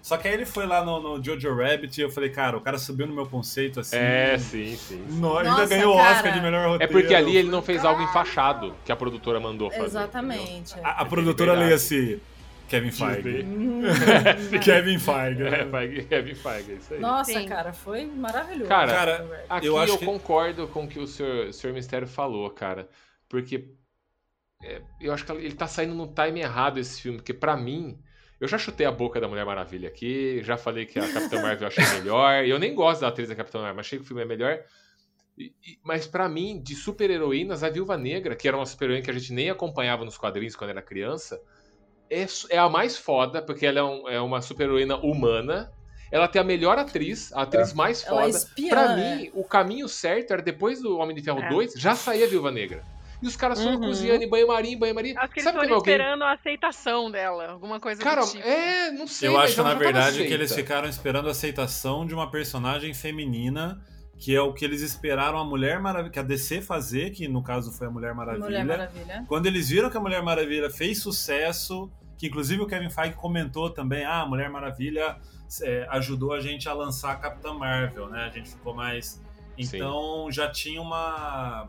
Só que aí ele foi lá no, no Jojo Rabbit e eu falei, cara, o cara subiu no meu conceito assim. É, sim, sim. No, ainda Nossa, ganhou o. Oscar de melhor É roteiro. porque ali ele não fez algo enfaixado que a produtora mandou fazer. Exatamente. A, a produtora leia assim: Kevin Feige. Kevin Feige. né? É, Feige- Kevin Feige, é isso aí. Nossa, Sim. cara, foi maravilhoso. Cara, Cara, Aqui Eu eu, acho que- concordo com o que o senhor, o senhor Mistério falou, cara. Porque é, eu acho que ele tá saindo no time errado esse filme. Porque pra mim, eu já chutei a boca da Mulher Maravilha aqui, já falei que a Capitã Marvel eu achei melhor. Eu nem gosto da atriz da Capitã Marvel, mas achei que o filme é melhor. E- e- mas pra mim, de super-heroínas, a Viúva Negra, que era uma super-heroína que a gente nem acompanhava nos quadrinhos quando era criança, é, é a mais foda, porque ela é, um- é uma super-heroína humana. ela tem a melhor atriz, a atriz É. mais Ela é foda. espiã, pra mim, o caminho certo era depois do Homem de Ferro É. 2, já saía a Viúva Negra. E os caras foram Uhum. cozinhando em banho-maria, em banho-maria. Acho que eles foram alguém... esperando a aceitação dela, alguma coisa Cara, do tipo. é, não sei. Eu acho, na verdade, que eles ficaram esperando a aceitação de uma personagem feminina, que é o que eles esperaram a Mulher Maravilha, que a DC fazer, que no caso foi a Mulher Maravilha. Mulher Maravilha. Quando eles viram que a Mulher Maravilha fez sucesso, que inclusive o Kevin Feige comentou também, ah, a Mulher Maravilha é, ajudou a gente a lançar a Capitã Marvel, né? A gente ficou mais... Então já tinha uma...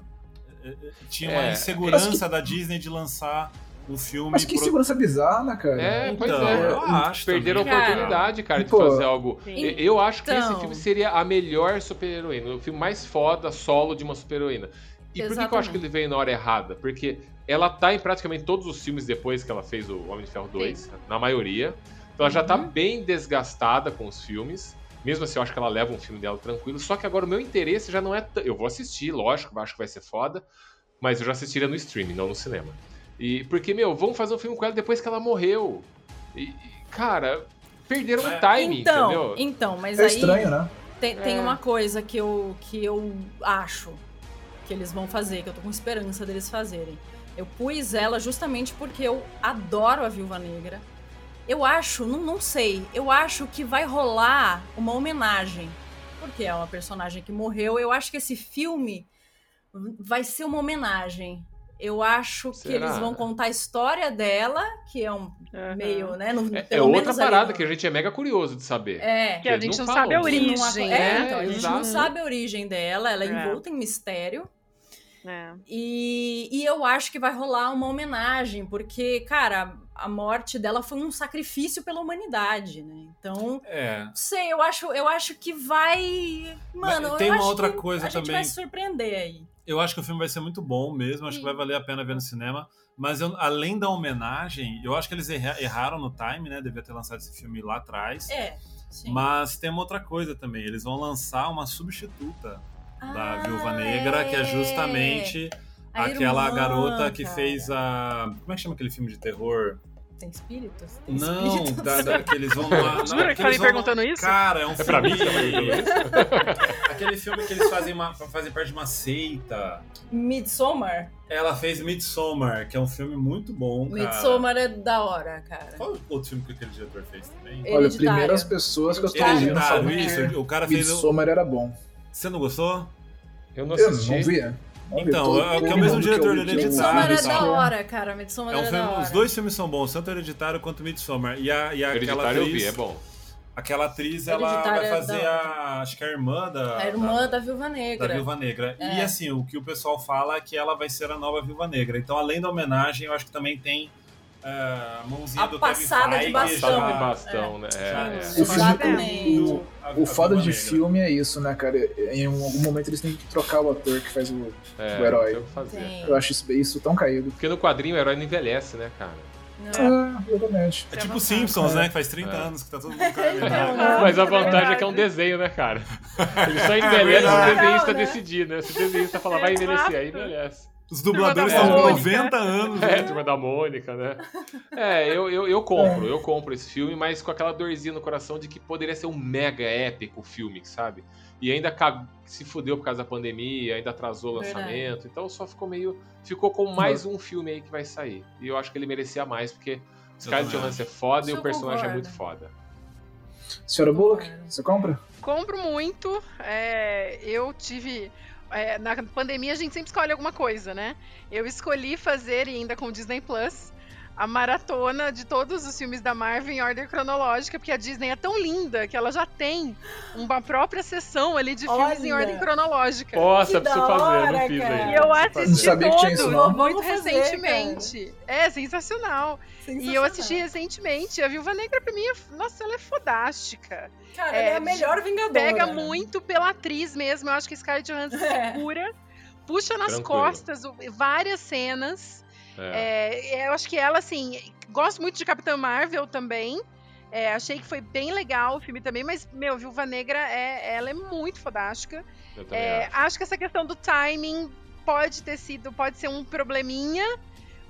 eh, Tinha uma É, insegurança da Disney de lançar um filme... Mas que pro- segurança bizarra, né, cara? É, pois Então, é. eu acho Perderam a também. oportunidade, cara, de Pô, fazer algo. Sim. E- Eu acho que esse Então. filme seria a melhor super-heroína, o filme mais foda solo de uma super-heroína. E por que, que eu acho que ele veio na hora errada? Porque ela tá em praticamente todos os filmes depois que ela fez o Homem de Ferro 2, na maioria. Então ela já tá bem desgastada com os filmes. Mesmo assim, eu acho que ela leva um filme dela tranquilo. Só que agora o meu interesse já não é. t- Eu vou assistir, lógico, acho que vai ser foda. Mas eu já assistiria no streaming, não no cinema. E porque, meu, vamos fazer um filme com ela depois que ela morreu. E, e, cara, perderam o timing, então, entendeu? então, mas É aí estranho, né? tem, tem É. uma coisa que eu, que eu acho que eles vão fazer, que eu tô com esperança deles fazerem. Eu pus ela justamente porque eu adoro a Viúva Negra. Eu acho, não, não sei, eu acho que vai rolar uma homenagem. Porque é uma personagem que morreu. Eu acho que esse filme vai ser uma homenagem. Eu acho que Será? eles vão contar a história dela, que é um Aham. meio, né? no- É, é outra parada no- que a gente é mega curioso de saber. É. Que a gente não falam sabe a origem, Que não né? É, então, a gente não exato. sabe a origem dela, ela é É. envolta em mistério. É. E, e eu acho que vai rolar uma homenagem, porque, cara, a morte dela foi um sacrifício pela humanidade, né? Então, É. não sei, eu acho, eu acho que vai. Mano, Mas tem eu uma acho outra que coisa a gente também. vai se surpreender aí. Eu acho que o filme vai ser muito bom mesmo, acho que vai valer a pena ver no cinema. Mas eu- além da homenagem, eu acho que eles erra- erraram no time, né? Devia ter lançado esse filme lá atrás. É. Sim. Mas tem uma outra coisa também. Eles vão lançar uma substituta da Ah, Viúva Negra, que é justamente A aquela irmã, garota que cara. fez a. Como é que chama aquele filme de terror? Tem espíritos? Tem Não, espíritos? da, da, que eles vão lá. não, Jura que que tá me perguntando isso? Cara, é um É pra mim filme. que tá perguntando Aquele filme que eles fazem, uma, fazem parte de uma seita. Midsommar? Ela fez Midsommar, que é um filme muito bom, cara. Midsommar é da hora, cara. Qual o outro filme que aquele diretor fez também? Olha, primeiras pessoas que eu tô ouvindo isso. O cara fez o... Midsommar era bom. Você não gostou? Eu não Eu assisti. não vi. Não vi. Então, é o que é o mesmo diretor do eu- Midsommar é Hereditário, da hora, cara. Midsommar É um é, filme, da hora. os dois filmes são bons, tanto Hereditário quanto Midsommar. E, a, e aquela Hereditário eu atriz, vi, é bom. aquela atriz, ela Hereditário vai é fazer da a, acho que é a irmã da, A irmã da Viúva da, Negra. da Viúva Negra. É. E assim, o que o pessoal fala é que ela vai ser a nova Viúva Negra. Então, além da homenagem, eu acho que também tem a mãozinha A do passada de Kevin Feige bastão. Passado de bastão, né? já- É, é. O filme- o- O a foda de filme é isso, né, cara? Em algum momento eles têm que trocar o ator que faz o, É, o herói. o. Eu acho isso, isso tão caído. Porque no quadrinho o herói não envelhece, né, cara? Não. Ah, exatamente. É tipo Simpsons, É. né? Que faz 30 É. anos que tá todo mundo com a idade. Mas a vantagem é que é um desenho, né, cara? Ele só envelhece se o desenhista né? decidir, né? Se o desenhista falar vai envelhecer, aí envelhece. Os dubladores estão com Mônica. 90 anos. É, né? turma da Mônica, né? É, eu, eu, eu compro, eu compro esse filme, mas com aquela dorzinha no coração de que poderia ser um mega épico filme, sabe? E ainda se fudeu por causa da pandemia, ainda atrasou o Verdade. lançamento, então só ficou meio. Ficou com mais um filme aí que vai sair. E eu acho que ele merecia mais, porque Scarlett Johansson é foda e Isso o eu personagem é concordo. muito foda. Senhora Bullock, você compra? Compro muito. é, eu tive. É, na pandemia a gente sempre escolhe alguma coisa, né? Eu escolhi fazer, e ainda com o Disney Plus, a maratona de todos os filmes da Marvel em ordem cronológica, porque a Disney é tão linda que ela já tem uma própria sessão ali de filmes em Olha! ordem cronológica. Nossa, Que preciso da fazer, hora, não fiz cara. ainda. E eu assisti Não tinha isso, todos não. muito fazer, recentemente. É sensacional. E eu Sensacional. assisti recentemente. A Viúva Negra, pra mim, é, nossa, ela é fodástica. Cara, É, ela é a melhor vingadora. Pega né? muito pela atriz mesmo. Eu acho que Scarlett Johansson É. segura, puxa nas Tranquilo. costas várias cenas. É. É, eu acho que ela, assim, gosto muito de Capitã Marvel também. É, achei que foi bem legal o filme também, mas, meu, Viúva Negra, é, ela é muito fodástica. Eu também É, acho. acho que essa questão do timing pode ter sido, pode ser um probleminha,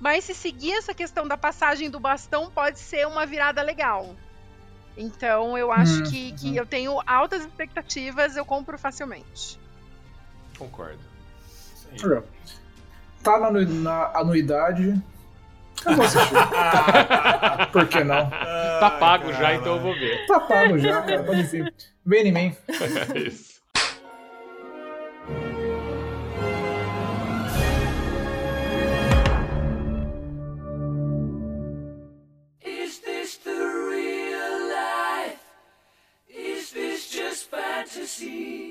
mas se seguir essa questão da passagem do bastão, pode ser uma virada legal. Então eu acho Hum, que, que eu tenho altas expectativas, eu compro facilmente. Concordo. Legal. Tá na, na anuidade. Eu vou assistir. Tá. Por que não? Tá pago já, então eu vou ver. Tá pago já, cara. Pode vir. Vem em mim. É isso. Is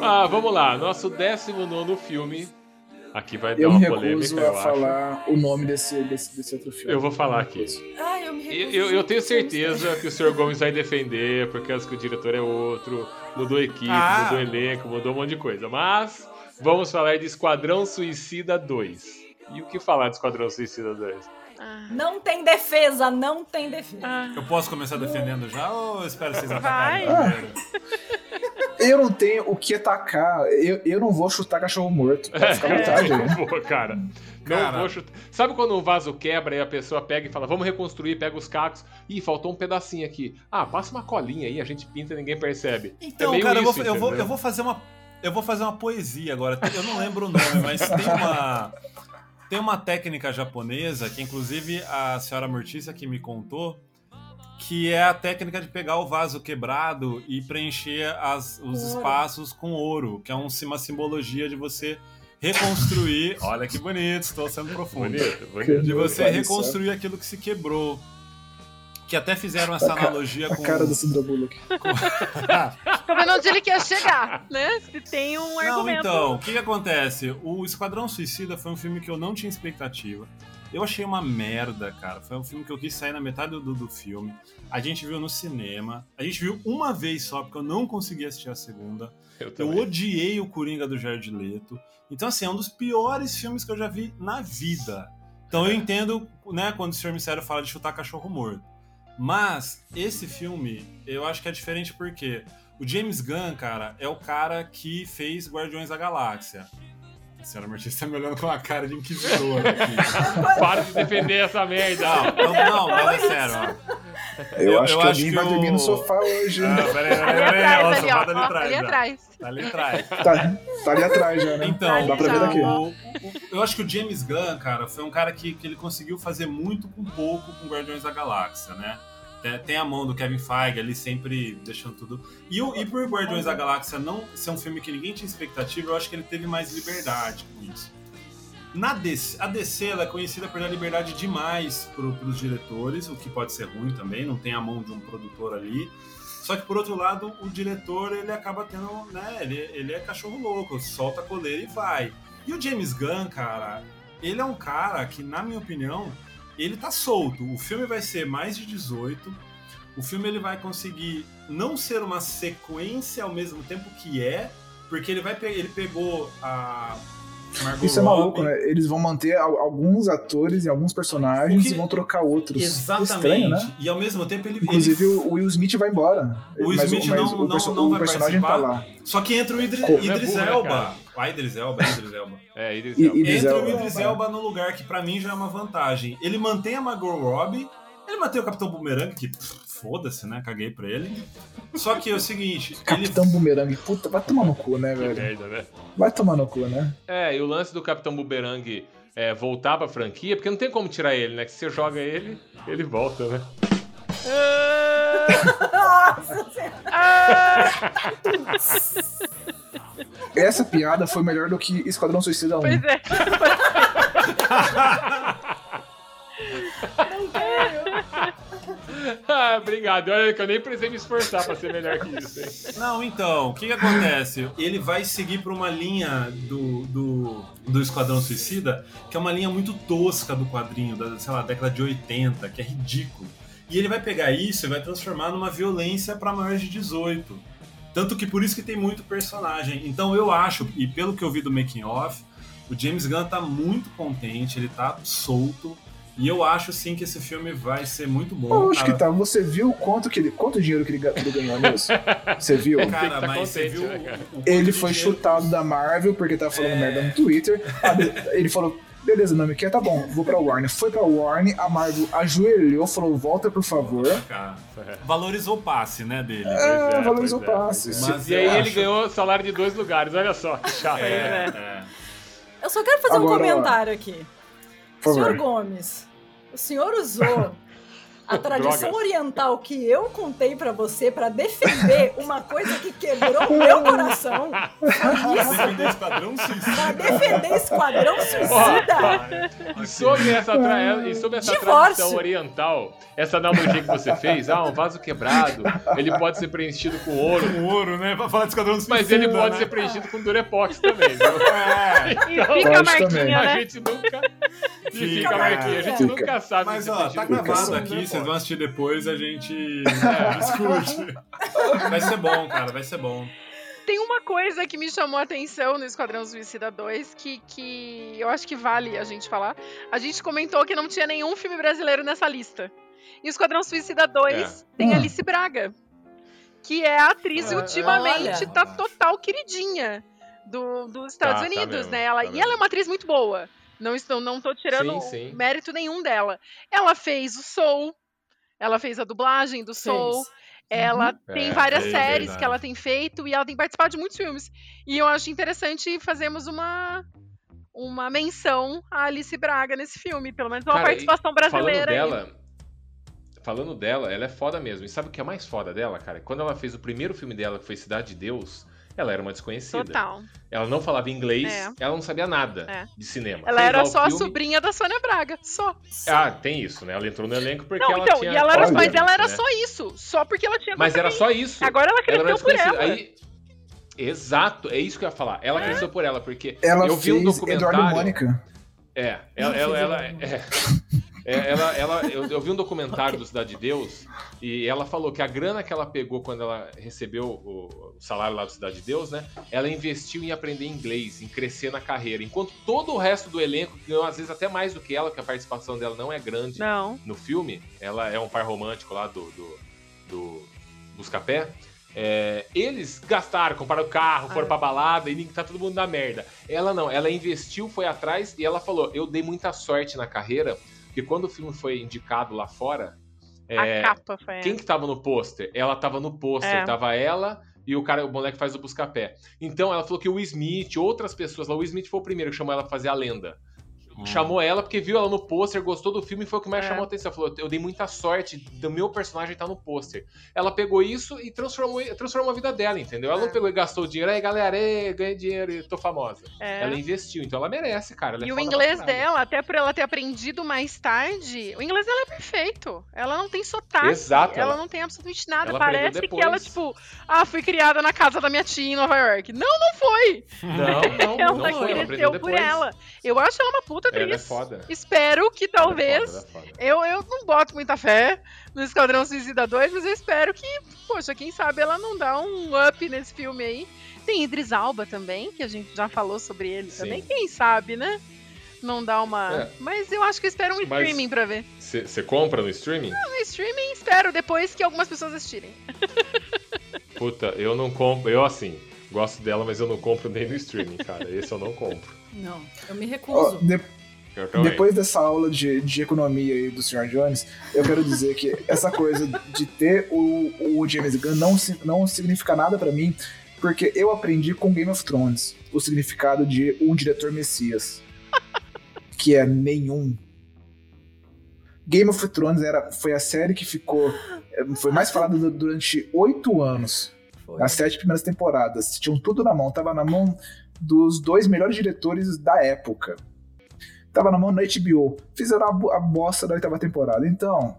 Ah, vamos lá. Nosso 19 filme. Aqui vai dar Eu me uma recuso polêmica, eu a acho. falar o nome desse, desse, desse outro filme. Eu vou falar aqui. Ah, eu Eu, eu- eu tenho certeza que o Sr. Gomes vai defender, por causa que o diretor é outro, mudou equipe, Ah. mudou elenco, mudou um monte de coisa. Mas vamos falar de Esquadrão Suicida 2. E o que falar de Esquadrão Suicida 2? Não tem defesa, não tem defesa. Eu posso começar defendendo já ou eu espero vocês atacarem primeiro? Eu não tenho o que atacar. Eu, eu não vou chutar cachorro morto. Pode ficar à vontade aí. não vou, cara. Não Cara. vou chutar. Sabe quando um vaso quebra e a pessoa pega e fala, vamos reconstruir, pega os cacos. Ih, faltou um pedacinho aqui. Ah, passa uma colinha aí, a gente pinta e ninguém percebe. Então, é meio cara, eu, isso, vou, eu, vou, eu vou fazer uma. Eu vou fazer uma poesia agora. Eu não lembro o nome, mas tem uma. Tem uma técnica japonesa que, inclusive, a senhora Mortícia que me contou, que é a técnica de pegar o vaso quebrado e preencher as- os ouro. espaços com ouro, que é um- uma simbologia de você reconstruir. Olha que bonito, estou sendo profundo. Bonito, bonito. De você reconstruir aquilo que se quebrou. Que até fizeram essa A ca- analogia A com. cara do Sandra Bullock. Tô vendo onde ele quer chegar, né? Se tem um Não, argumento. então, o que, que acontece? O Esquadrão Suicida foi um filme que eu não tinha expectativa. Eu achei uma merda, cara. Foi um filme que eu quis sair na metade do, do filme. A gente viu no cinema. A gente viu uma vez só, porque eu não consegui assistir a segunda. Eu Eu também. odiei o Coringa do Jared Leto. Então, assim, é um dos piores filmes que eu já vi na vida. Então eu entendo, né, quando o Sr. Mistério fala de chutar cachorro morto. Mas esse filme, eu acho que é diferente porque o James Gunn, cara, é o cara que fez Guardiões da Galáxia. A senhora Martins tá me olhando com uma cara de inquisidor aqui. Para de defender essa merda. Não, não, não, mas é sério, ó. Eu, Eu- acho eu que acho alguém que vai o- dormir no sofá hoje. Ah, peraí, Ali peraí, peraí. atrás, Ó, o ali, sofá ó. tá ali ó, atrás. ali atrás. Tá ali atrás. Tá, tá ali atrás já, né? Então, Dá pra ver daqui. o- o- eu acho que o James Gunn, cara, foi um cara que, que ele conseguiu fazer muito com pouco com Guardiões da Galáxia, né? Tem, a mão do Kevin Feige ali sempre deixando tudo. E, o, e por Guardiões da Galáxia não ser um filme que ninguém tinha expectativa, eu acho que ele teve mais liberdade com isso. Na DC, a DC ela é conhecida por dar liberdade demais para os diretores, o que pode ser ruim também, não tem a mão de um produtor ali. Só que por outro lado, o diretor ele acaba tendo, né? Ele, ele é cachorro louco, solta a coleira e vai. E o James Gunn, cara, ele é um cara que, na minha opinião, ele tá solto. O filme vai ser mais de 18. O filme ele vai conseguir não ser uma sequência ao mesmo tempo que é, porque ele vai ele pegou a Margot Isso é maluco, Robbie. né? Eles vão manter al- alguns atores e alguns personagens O que- e vão trocar outros. Exatamente. Estranho, né? E ao mesmo tempo ele Inclusive ele- o Will Smith vai embora. O Will mas, Smith mas não- o, não- não o vai personagem tá participar. lá. Só que entra o? Idris Não é burro, né, Elba. cara? Ah, Idris Elba, Idris Elba. É, Idris Elba. Idris Entra Elba, o Idris. Elba no lugar que pra mim já é uma vantagem. Ele mantém a Margot Robbie, ele mantém o Capitão Boomerang, que foda-se, né? Caguei pra ele. Só que é o seguinte, ele Capitão Boomerang. Puta, vai tomar no cu, né, Que velho? merda, né? Vai tomar no cu, né? É, e o lance do Capitão Boomerang é, voltar pra franquia, porque não tem como tirar ele, né? Que se você joga ele, ele volta, né? Nossa Senhora. Essa piada foi melhor do que Esquadrão Suicida 1. Pois é. ah, obrigado. Olha que eu nem precisei me esforçar pra ser melhor que isso, hein? Não, então, o que, que acontece? Ele vai seguir por uma linha do, do, do Esquadrão Suicida, que é uma linha muito tosca do quadrinho, da, sei lá, década de 80, que é ridículo. E ele vai pegar isso e vai transformar numa violência para maiores de 18. Tanto que por isso que tem muito personagem. Então eu acho, e pelo que eu vi do making off, o James Gunn tá muito contente, ele tá solto. E eu acho sim que esse filme vai ser muito bom. Lógico cara. que tá. Você viu quanto, que ele, quanto dinheiro que ele, que ele ganhou nisso? Você viu? Cara, tá mas você viu né, Ele foi dinheiro- chutado da Marvel porque tava falando É. merda no Twitter. Ah, Ele falou: beleza, não me quer, tá bom, vou pra Warner. Foi pra Warner, a Marvel ajoelhou, falou: volta por favor. Cara, valorizou o passe, né, dele. É, é, valorizou o é, passe. é. Mas E aí eu ele acho- ganhou salário de dois lugares, olha só, que chato. É, é. Eu só quero fazer um Agora, comentário aqui. Senhor. Gomes, o senhor usou a tradição Drogas. oriental que eu contei pra você pra defender uma coisa que quebrou o meu coração. Foi isso? Defender Esquadrão Pra Suicida. defender Esquadrão Suicida. E sobre essa, tra- e sobre essa Divórcio. tradição oriental, essa analogia que você fez, ah, um vaso quebrado, ele pode ser preenchido com ouro, Com ouro, né? Pra falar de Esquadrão Suicida. mas ele pode né? ser preenchido com durepox também, viu? É. E fica a marquinha, também. A né? gente nunca. Fica, fica a marquinha, a gente fica. nunca sabe Mas se ó, tá gravado aqui, vocês vão assistir depois, a gente é, discute. Vai ser bom, cara, vai ser bom. Tem uma coisa que me chamou a atenção no Esquadrão Suicida 2 que, que eu acho que vale a gente falar. A gente comentou que não tinha nenhum filme brasileiro nessa lista. E o Esquadrão Suicida 2 tem Hum. Alice Braga, que é a atriz Ah, ultimamente olha. tá total queridinha do, dos Estados Tá, tá Unidos, mesmo, né? Ela, tá e mesmo. ela é uma atriz muito boa. Não estou, não tô tirando Sim, sim. mérito nenhum dela. Ela fez o Soul, ela fez a dublagem do Soul. Fez. Ela Uhum. tem É, várias é séries verdade. que ela tem feito e ela tem participado de muitos filmes. E eu acho interessante fazermos uma uma menção a Alice Braga nesse filme, pelo menos uma Cara, participação brasileira. Falando dela, falando dela, ela é foda mesmo. E sabe o que é mais foda dela, cara? Quando ela fez o primeiro filme dela, que foi Cidade de Deus, ela era uma desconhecida. Total. Ela não falava inglês, É. ela não sabia nada É. de cinema. Ela Fez era só a filme- sobrinha da Sônia Braga, só. Ah, tem isso, né? Ela entrou no elenco porque Não, ela então, tinha. e ela era, Olha, mas ela era né? só isso, só porque ela tinha Mas era só isso. Agora ela Ela era cresceu por desconhecida. ela. Aí, exato, é isso que eu ia falar. Ela cresceu por ela, porque Ela eu vi um fez documentário. Eduardo Mônica. É, ela, ela, ela, é, é, ela, ela- eu, eu vi um documentário do Cidade de Deus e ela falou que a grana que ela pegou quando ela recebeu o, o salário lá do Cidade de Deus, né? Ela investiu em aprender inglês, em crescer na carreira, enquanto todo o resto do elenco, que ganhou às vezes até mais do que ela, que a participação dela não é grande Não. no filme, ela é um par romântico lá do, do, do Buscapé. É, eles gastaram, compraram o carro, foram Ah. pra balada e tá todo mundo na merda. Ela não, ela investiu, foi atrás e ela falou: Eu dei muita sorte na carreira, porque quando o filme foi indicado lá fora, é, a capa foi quem que tava no pôster? Ela tava no pôster, É. tava ela e o cara, o moleque faz o Buscapé. Então ela falou que o Will Smith, outras pessoas lá, o Will Smith foi o primeiro que chamou ela pra fazer a lenda. Chamou ela porque viu ela no pôster, gostou do filme e foi o que mais É. chamou a atenção. Falou: Eu dei muita sorte do meu personagem estar no pôster. Ela pegou isso e transformou, transformou a vida dela, entendeu? Ela É. não pegou e gastou dinheiro. Aí, galera, ei, ganhei dinheiro e tô famosa. É. Ela investiu, então ela merece, cara. Ela é E o inglês dela, até por ela ter aprendido mais tarde, o inglês dela é perfeito. Ela não tem sotaque. Exato, Ela ela- não tem absolutamente nada. ela Parece que ela, tipo, ah, fui criada na casa da minha tia em Nova York. Não, não foi. Não, não, ela não foi. Ela aprendeu cresceu por depois. ela. Eu acho ela uma puta atriz. Ela é foda. Espero que talvez. É foda, ela é foda. Eu, eu não boto muita fé no Esquadrão Suicida 2, mas eu espero que, poxa, quem sabe ela não dá um up nesse filme aí. Tem Idris Alba também, que a gente já falou sobre ele Sim. também. Quem sabe, né? Não dá uma. É. Mas eu acho que eu espero um Mas- streaming pra ver. Você compra no streaming? No streaming, espero depois que algumas pessoas assistirem. Puta, eu não compro. Eu, assim, gosto dela, mas eu não compro nem no streaming, cara. Esse eu não compro. Não, eu me recuso. de- Eu depois dessa aula de, de economia aí do Sr. Jones, eu quero dizer que essa coisa de ter o, o James Gunn não, não significa nada pra mim, porque eu aprendi com Game of Thrones o significado de um diretor messias, que é nenhum. Game of Thrones era, foi a série que ficou eh, foi mais falada du- durante oito anos. Foi. As sete primeiras temporadas. Tinham tudo na mão. Tava na mão dos dois melhores diretores da época. Tava na mão da HBO. Fizeram a, bo- a bosta da oitava temporada. Então,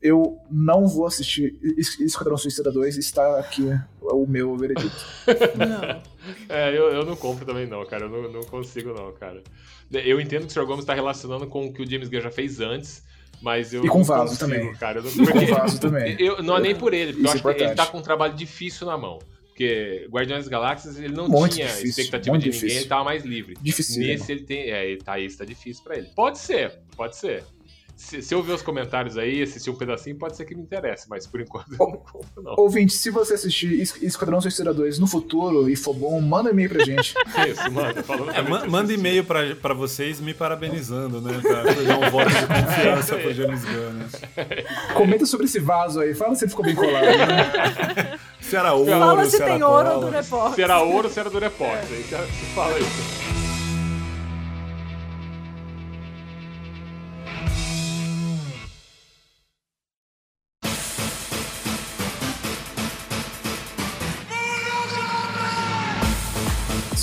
eu não vou assistir Es- Esquadrão Suicida 2. Está aqui o meu veredito. Não. É, eu, eu não compro também não, cara. Eu não, não consigo não, cara. Eu entendo que o Sr. Gomes tá relacionando com o que o James Gunn já fez antes, mas eu E com Vaso consigo, também. Cara. Eu não, com Vaso também. Eu, não é nem por ele, porque Isso eu é acho que ele tá com um trabalho difícil na mão. Porque Guardiões das Galáxias ele não tinha difícil, expectativa de ninguém, difícil. ele tava mais livre. Dificílimo. Nesse ele tem. É, ele tá aí, tá difícil pra ele. Pode ser, pode ser. Se, se eu ver os comentários aí, assistir um pedacinho, pode ser que me interesse, mas por enquanto eu não compro, não. Ouvinte, se você assistir Es- Esquadrão Suicida 2 no futuro e for bom, manda um e-mail pra gente. Isso, mano. Falando É, ma- manda e-mail pra, pra vocês me parabenizando, né? Pra dar um voto de confiança pro James Gunn, né? Comenta sobre esse vaso aí, fala se ele ficou bem colado. Né? Se era ouro, Fala se era tem ouro do repórter. Se era ouro, se era do repórter. Você fala isso.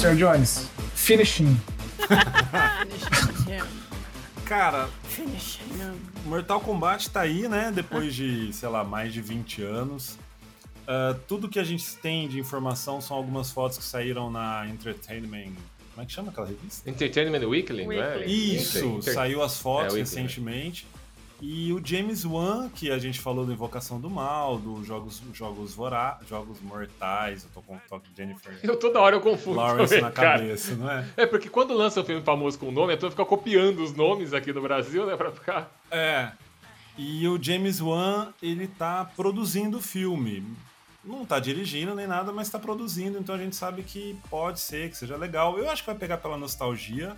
Sr. Jones, finishing. Cara, Mortal Kombat tá aí, né? Depois de, sei lá, mais de 20 anos. Ah, tudo que a gente tem de informação são algumas fotos que saíram na Entertainment. Como é que chama aquela revista? Entertainment Weekly, não é? Isso, Inter- saiu as fotos É, Weekly, recentemente. E o James Wan, que a gente falou do Invocação do Mal, dos jogos, jogos, Vora, jogos Mortais, eu tô com o toque de Jennifer Eu toda hora eu confundo Lawrence também, na cara. cabeça, não é? É, porque quando lança um filme famoso com um nome, a turma fica copiando os nomes aqui no Brasil, né, pra ficar... É. E o James Wan, ele tá produzindo o filme. Não tá dirigindo nem nada, mas tá produzindo, então a gente sabe que pode ser, que seja legal. Eu acho que vai pegar pela nostalgia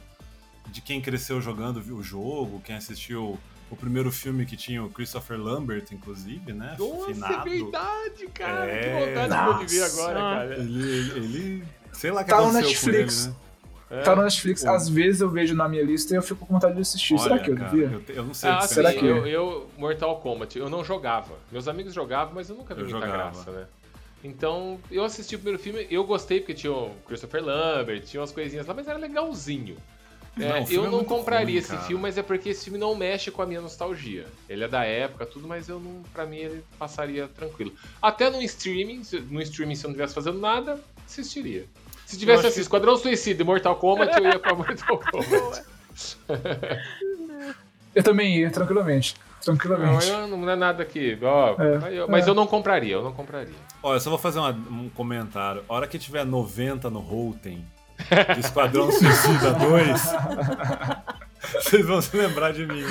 de quem cresceu jogando o jogo, quem assistiu o primeiro filme que tinha o Christopher Lambert, inclusive, né? Nossa, Finado. é verdade, cara. É. Que vontade de ver agora, cara. Ele, ele, sei lá que Tá no Netflix. com ele, né? Tá no Netflix, Pô. às vezes eu vejo na minha lista e eu fico com vontade de assistir. Será Olha, que eu cara, devia? eu te- eu não sei Ah, se assim, Será que- eu, eu, Mortal Kombat, eu não jogava. Meus amigos jogavam, mas eu nunca vi Eu muita jogava. graça, né? Então, eu assisti o primeiro filme, eu gostei porque tinha o Christopher Lambert, tinha umas coisinhas lá, mas era legalzinho. É, Não, eu é não muito compraria ruim, esse cara. filme, mas é porque esse filme não mexe com a minha nostalgia. Ele é da época, tudo, mas eu não, para mim ele passaria tranquilo. Até no streaming, se- no streaming se eu não estivesse fazendo nada, assistiria. Se tivesse assim, que- Esquadrão Suicida e Mortal Kombat, eu ia pra Mortal Kombat. Eu também ia, tranquilamente. Não, Tranquilamente. eu, não é nada que. Ó, É, mas eu, mas é. eu não compraria, eu não compraria. Olha, eu só vou fazer uma- um comentário. A hora que tiver 90 no Rotten de Esquadrão Suicida 2, vocês vão se lembrar de mim.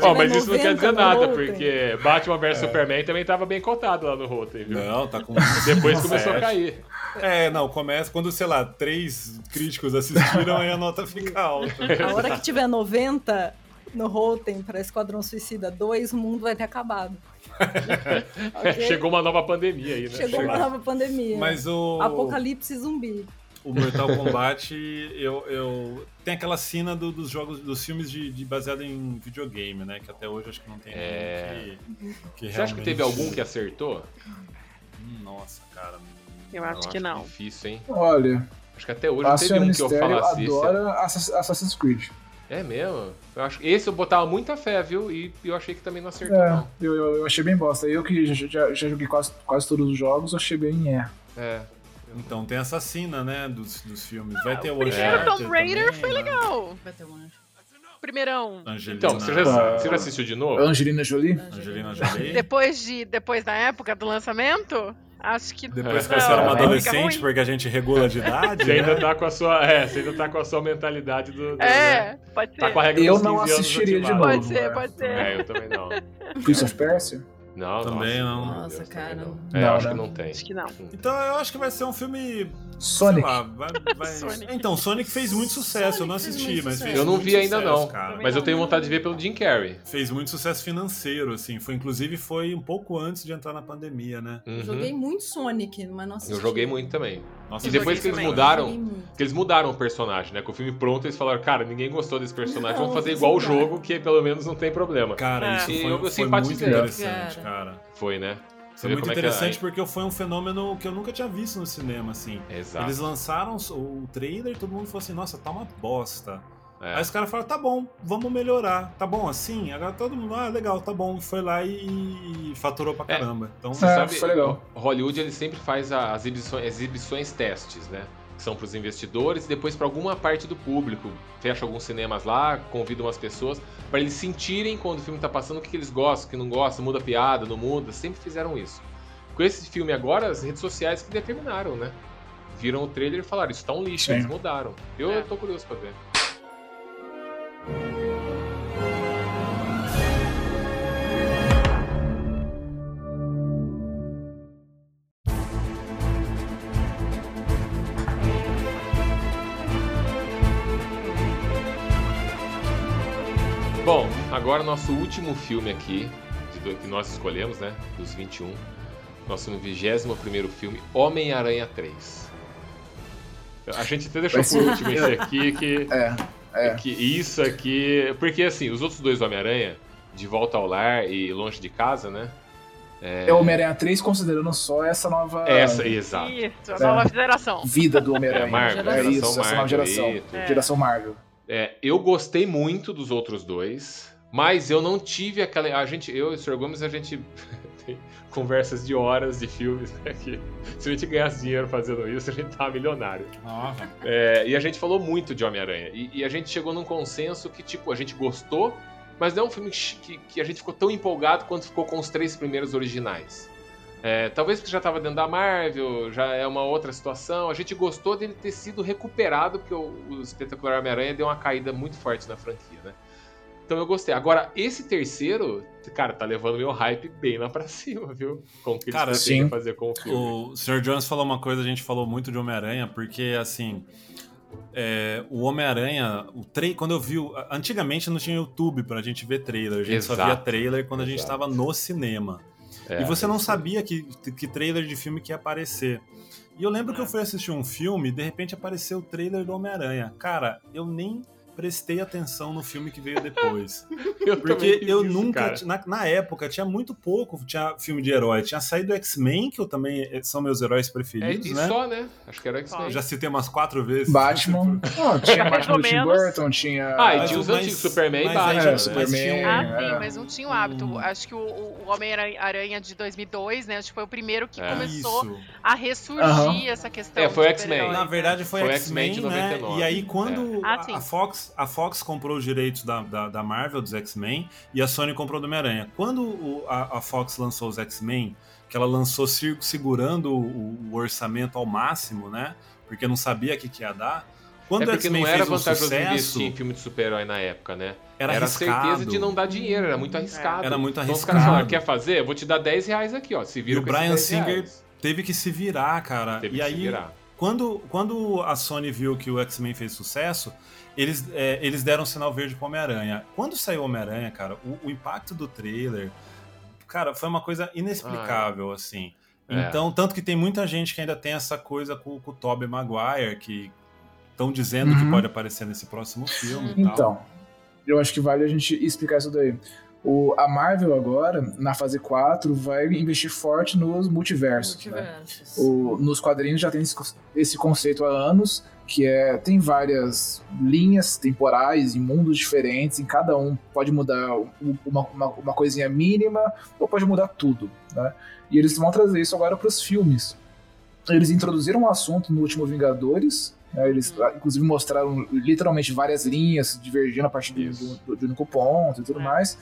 Ó, mas isso não quer 90 dizer no nada, porque Batman vs Superman também tava bem cotado lá no viu? Não, tá com. Depois começou a cair. É, não, começa quando, sei lá, três críticos assistiram, aí a nota fica alta. A hora que tiver 90 no Rotten pra Esquadrão Suicida 2, o mundo vai ter acabado. Ok? Chegou uma nova pandemia aí, né? Chegou uma nova pandemia. Mas o. Apocalipse zumbi. O Mortal Kombat, eu, eu tem aquela cena do- dos jogos, dos filmes de, de- baseado em videogame, né? Que até hoje acho que não tem É. nenhum que, que Você acha que teve algum que acertou? Nossa, cara. Eu acho que não. Difícil, hein? Olha, Acho que até hoje não teve um que eu falasse. adora Assass- Assassin's Creed. É mesmo? Eu acho esse eu botava muita fé, viu? E eu achei que também não acertou, É, não. eu, eu, eu achei bem bosta. Eu que já, já, já joguei quase, quase todos os jogos, eu achei bem é. É. Então tem essa cena, né, dos, dos filmes. Vai ter o O primeiro Tomb Raider também, foi né? legal. Vai ter um anjo. Primeirão. Angelina, Então, você já, você já assistiu de novo? Angelina Jolie? Angelina Jolie. Depois, de, depois da época do lançamento, acho que. Depois que você era uma adolescente, porque a gente regula de idade. Você ainda né? tá com a sua. É, você ainda tá com a sua mentalidade do. do É, né? pode ser. Tá com a regra Eu dos não 15 anos assistiria de ativada. Pode ser, pode ser. É, eu também não. Prince of Persia? Não, Também nossa, não. Nossa, Deus, cara. não. É, Não, eu acho né? que não tem. Acho que não. Então eu acho que vai ser um filme. Sonic. Sei lá, vai, vai- Sonic. Então, Sonic fez muito sucesso, eu não Sonic fez assisti, muito mas sucesso. fez Eu não muito vi ainda sucesso, não. cara. Mas eu tenho vontade de ver pelo Jim Carrey. Fez muito sucesso financeiro, assim. Foi, inclusive, foi um pouco antes de entrar na pandemia, né? Uhum. Joguei muito Sonic, mas não assisti. Eu joguei muito também. Nossa, E depois que eles também. mudaram, que eles mudaram o personagem, né? Com o filme pronto, eles falaram, cara, ninguém gostou desse personagem, Não, vamos fazer igual o jogo, que pelo menos não tem problema. Cara, É. isso foi, eu- eu foi muito interessante, Cara. Foi, né? Você Foi muito é que interessante é- porque foi um fenômeno que eu nunca tinha visto no cinema, assim. Exato. Eles lançaram o trailer e todo mundo falou assim, nossa, tá uma bosta. É. Aí os caras falaram, tá bom, vamos melhorar. Tá bom assim? Agora todo mundo, ah, legal, tá bom. Foi lá e, faturou pra É. caramba. Então, Você É, sabe, foi legal. Hollywood ele sempre faz as exibições, exibições testes, né? Que são para os investidores e depois para alguma parte do público. Fecha alguns cinemas lá, convida umas pessoas para eles sentirem quando o filme tá passando o que, que eles gostam, o que não gostam, muda a piada, não muda. Sempre fizeram isso. Com esse filme agora, as redes sociais que determinaram, né? Viram o trailer e falaram, isso tá um lixo, Sim. eles mudaram. Eu É. tô curioso pra ver. Bom, agora nosso último filme aqui, de que nós escolhemos, né? Dos 21. Nosso 21 filme, Homem-Aranha 3. A gente até deixou ser- por último esse aqui, que, É, é. que isso aqui. Porque assim, os outros dois Homem-Aranha, De Volta ao Lar e Longe de Casa, né? É o Homem-Aranha 3 considerando só essa nova Essa, exato. Isso, a É. nova geração. vida do Homem-Aranha. É, Marvel, é isso, essa nova Marvel, geração. isso. É. Geração Marvel. É, eu gostei muito dos outros dois, mas eu não tive aquela. A gente, eu e o Sr. Gomes, a gente tem conversas de horas de filmes, né? Que se a gente ganhasse dinheiro fazendo isso, a gente tava milionário. Nossa. É, e a gente falou muito de Homem-Aranha. E, e a gente chegou num consenso que, tipo, a gente gostou, mas não é um filme que, que- que a gente ficou tão empolgado quanto ficou com os três primeiros originais. É, talvez porque já estava dentro da Marvel, já é uma outra situação. A gente gostou dele ter sido recuperado, porque o, o Espetacular Homem-Aranha deu uma caída muito forte na franquia, né? Então eu gostei. Agora, esse terceiro, cara, tá levando meu hype bem lá pra cima, viu? Com o que eles Cara, pretendem sim. fazer com o filme. O Sr. Jones falou uma coisa, a gente falou muito de Homem-Aranha, porque assim. é, o Homem-Aranha, o tra... quando eu vi. Antigamente não tinha YouTube pra gente ver trailer, a gente só via Exato. trailer quando a gente Exato. estava no cinema. É, e você não sabia que, que trailer de filme que ia aparecer. E eu lembro que eu fui assistir um filme e de repente apareceu o trailer do Homem-Aranha. Cara, eu nem prestei atenção no filme que veio depois. Eu Porque eu isso, nunca, na, na época, tinha muito pouco tinha filme de herói. Tinha saído X-Men, que eu também eh, são meus heróis É, preferidos, e né? só, né? Acho que era X-Men. Eu já citei umas quatro vezes. Batman. Não, tinha Batman do Tim. Burton, tinha. Ah, e tinha os antigos, Superman e Batman. É, mas Superman. tinha Ah, É. sim, mas não tinha o hábito. Hum. Acho que o, o Homem-Aranha de 2002, né? Acho que foi o primeiro que É. começou Isso. a ressurgir essa questão. É, foi X-Men. Na né? verdade foi, Foi X-Men, né? 99. E aí quando Ah, a, sim. a Fox, a Fox comprou os direitos da, da, da Marvel, dos X-Men, e a Sony comprou do Homem-Aranha. Quando o- a, a Fox lançou os X-Men, que ela lançou segurando o, o orçamento ao máximo, né? Porque não sabia o que, que ia dar. Quando é o porque não era fez um vantajoso sucesso, investir em filme de super-herói na época, né? era, Era a arriscado. certeza de não dar dinheiro, era muito arriscado. Era muito Então os arriscado. caras falaram, quer fazer? Eu vou te dar 10 reais aqui, ó. Se E vira o com esses Brian 10 Singer reais. teve que se virar, cara. Teve e que aí, se virar. Quando, quando a Sony viu que o X-Men fez sucesso, eles, é, eles deram sinal verde pro Homem-Aranha. Quando saiu o Homem-Aranha, cara, o, o impacto do trailer, cara, foi uma coisa inexplicável, assim. É. Então, tanto que tem muita gente que ainda tem essa coisa com, com o Tobey Maguire, que estão dizendo que Uhum. pode aparecer nesse próximo filme e tal. Então, eu acho que vale a gente explicar isso daí. O, a Marvel agora, na fase 4, vai investir forte nos multiversos. né? Multiversos. O- nos quadrinhos já tem esse, co- esse conceito há anos, que é tem várias linhas temporais em mundos diferentes, em cada um pode mudar uma, uma, uma coisinha mínima ou pode mudar tudo. Né? E eles vão trazer isso agora para os filmes. Eles introduziram um assunto no último Vingadores, né? eles ah, inclusive mostraram literalmente várias linhas divergindo a partir de um único ponto e tudo É. mais.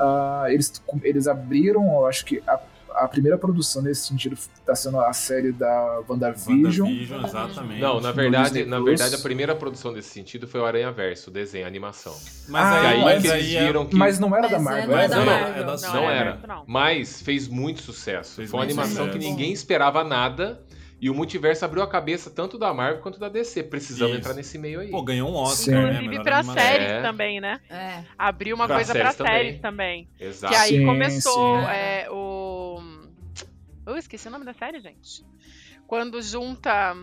Ah, eles, eles abriram, eu acho que a, a primeira produção nesse sentido está sendo a série da WandaVision. WandaVision, exatamente. Não, na verdade, na verdade, a primeira produção desse sentido foi o Aranha Verso, o desenho, a animação. Mas Ah, aí, mas que eles aí é- viram que. Mas não era Mas da é, Marvel. não é era da não, da- Marvel. é da Não, não é era. Não. Mas fez muito sucesso. Fez Foi uma animação que sucesso. ninguém esperava nada. E o multiverso abriu a cabeça tanto da Marvel quanto da DC. Precisamos Isso. entrar nesse meio aí. Pô, ganhou um Oscar, Sim. né? Inclusive Melhor pra animação. séries É. também, né? É. Abriu uma Pra coisa séries pra também. séries também. Exato. Que aí Sim, começou sim. é, o. Eu esqueci o nome da série, gente. Quando junta.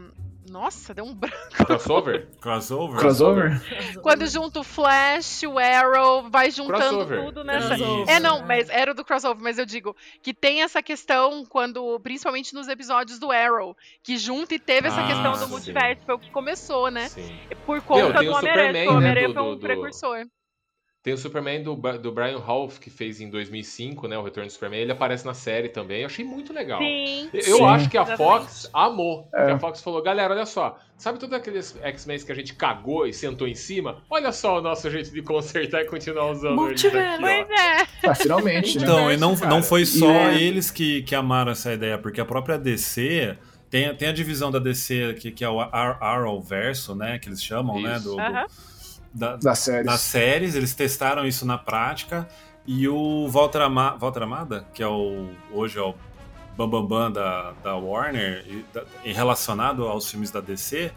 Nossa, deu um branco. Crossover? Crossover? Crossover? Quando junta o Flash, o Arrow, vai juntando Crossover. tudo nessa. Crossover. É, não, mas era do crossover, mas eu digo que tem essa questão quando, principalmente nos episódios do Arrow, que junta e teve essa Ah, questão do sim. multiverso, foi o que começou, né? Sim. Por conta tem do Homem-Aranha, o Homem-Aranha né, foi um do- precursor. Tem o Superman do, do Brian Hoff, que fez em 2005, né? O Retorno do Superman. Ele aparece na série também. Eu achei muito legal. Sim. Eu Sim. acho que a Exatamente. Fox amou. É. Porque a Fox falou, galera, olha só. Sabe todos aqueles X-Men que a gente cagou e sentou em cima? Olha só o nosso jeito de consertar e continuar usando aqui, Multiverso. Pois é. Ah, finalmente, né? Então, e não, não foi só E é- eles que, que amaram essa ideia, porque a própria DC tem, tem a divisão da DC que, que é o Ar- Arrowverso, né? Que eles chamam, né? Isso. Do, do- Aham. Da- Das séries. das séries, eles testaram isso na prática. E o Walter, Ama Walter Amada, que é o hoje é o Bambambam da, da Warner, e, da- e relacionado aos filmes da DC,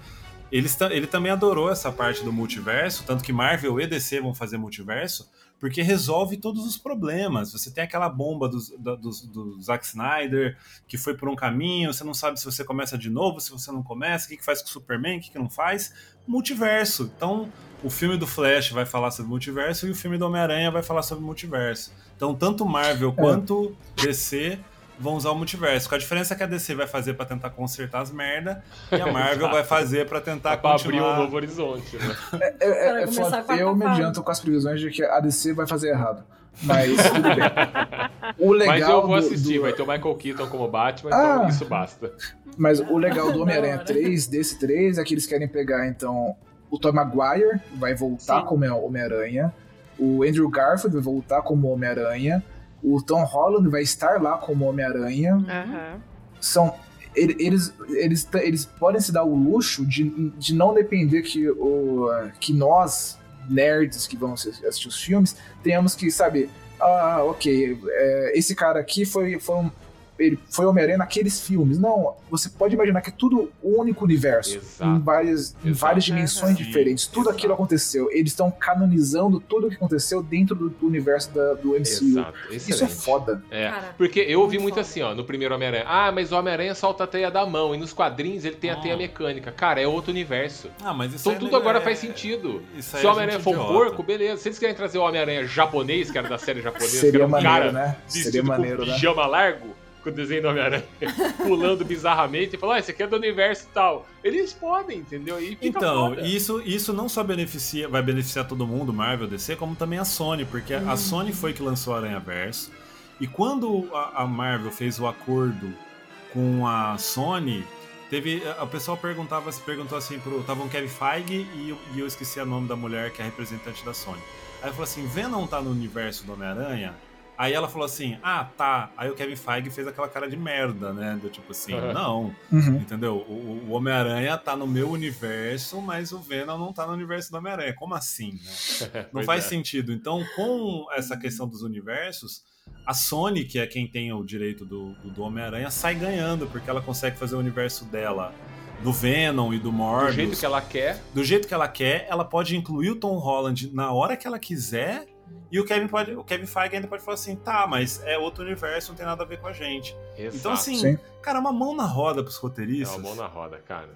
eles ta- ele também adorou essa parte do multiverso, tanto que Marvel e DC vão fazer multiverso, porque resolve todos os problemas. Você tem aquela bomba dos- da- do, do Zack Snyder, que foi por um caminho, você não sabe se você começa de novo, se você não começa, o que, que faz com o Superman, o que, que não faz. Multiverso. Então, o filme do Flash vai falar sobre multiverso e o filme do Homem-Aranha vai falar sobre multiverso. Então, tanto Marvel quanto DC vão usar o multiverso. Com a diferença que a DC vai fazer pra tentar consertar as merda e a Marvel vai fazer pra tentar Pra abrir continuar. um novo horizonte, né? É, Para é, é foda. quarta Eu me adianto com as previsões de que a DC vai fazer errado. Mas tudo bem. O legal Mas eu vou do- assistir, do- vai ter o Michael Keaton como Batman, Ah. então isso basta. Mas o legal do Homem-Aranha Da hora. 3, desse 3, é que eles querem pegar, então, o Tom Maguire vai voltar Sim. como Homem-Aranha, o Andrew Garfield vai voltar como Homem-Aranha, o Tom Holland vai estar lá como Homem-Aranha. Aham. São. ele- Eles, eles, eles podem se dar o luxo de, de não depender que, o, que nós, nerds que vamos assistir os filmes, tenhamos que, sabe, ah, ok, é, esse cara aqui foi, foi um. Ele foi Homem-Aranha naqueles filmes. Não, você pode imaginar que é tudo um único universo. Exato. Em várias, em Exato. várias dimensões Sim, diferentes. Tudo exato. aquilo aconteceu. Eles estão canonizando tudo o que aconteceu dentro do, do universo da- do MCU. Exato. Isso é foda. É, Cara, porque eu ouvi muito assim, ó, no primeiro Homem-Aranha. Ah, mas o Homem-Aranha solta a teia da mão. E nos quadrinhos ele tem a Ah. teia mecânica. Cara, é outro universo. Ah, mas isso Então é tudo agora é- faz sentido. Isso aí Se o Homem-Aranha for um porco, beleza. Se eles querem trazer o Homem-Aranha japonês, que era da série japonesa, que Seria era um maneiro, cara né? Seria maneiro, com né? pijama largo, com o desenho do Homem-Aranha, pulando bizarramente, e falar, ah, esse aqui é do universo e tal. Eles podem, entendeu? E Então, foda. isso, isso não só beneficia, vai beneficiar todo mundo, Marvel, DC, como também a Sony, porque a Sony foi que lançou o Aranha Verso. E quando a, a Marvel fez o acordo com a Sony, teve. A pessoa perguntava, se perguntou assim pro. Tava o Kevin Feige e, eu- e eu esqueci o nome da mulher que é a representante da Sony. Aí falou assim: Venom tá no universo do Homem-Aranha? Aí ela falou assim: Ah, tá. Aí o Kevin Feige fez aquela cara de merda, né? Do tipo assim, Uhum. não. Uhum. Entendeu? O, o Homem-Aranha tá no meu universo, mas o Venom não tá no universo do Homem-Aranha. Como assim, né? Não faz é. sentido. Então, com essa questão dos universos, a Sony, que é quem tem o direito do, do, do Homem-Aranha, sai ganhando, porque ela consegue fazer o universo dela do Venom e do Do Morbius. jeito que ela quer. do jeito que ela quer, ela pode incluir o Tom Holland na hora que ela quiser. E o Kevin, pode, o Kevin Feige ainda pode falar assim, tá, mas é outro universo, não tem nada a ver com a gente. Exato. Então, assim, Sim. cara, uma mão na roda pros É roteiristas. uma mão na roda, cara.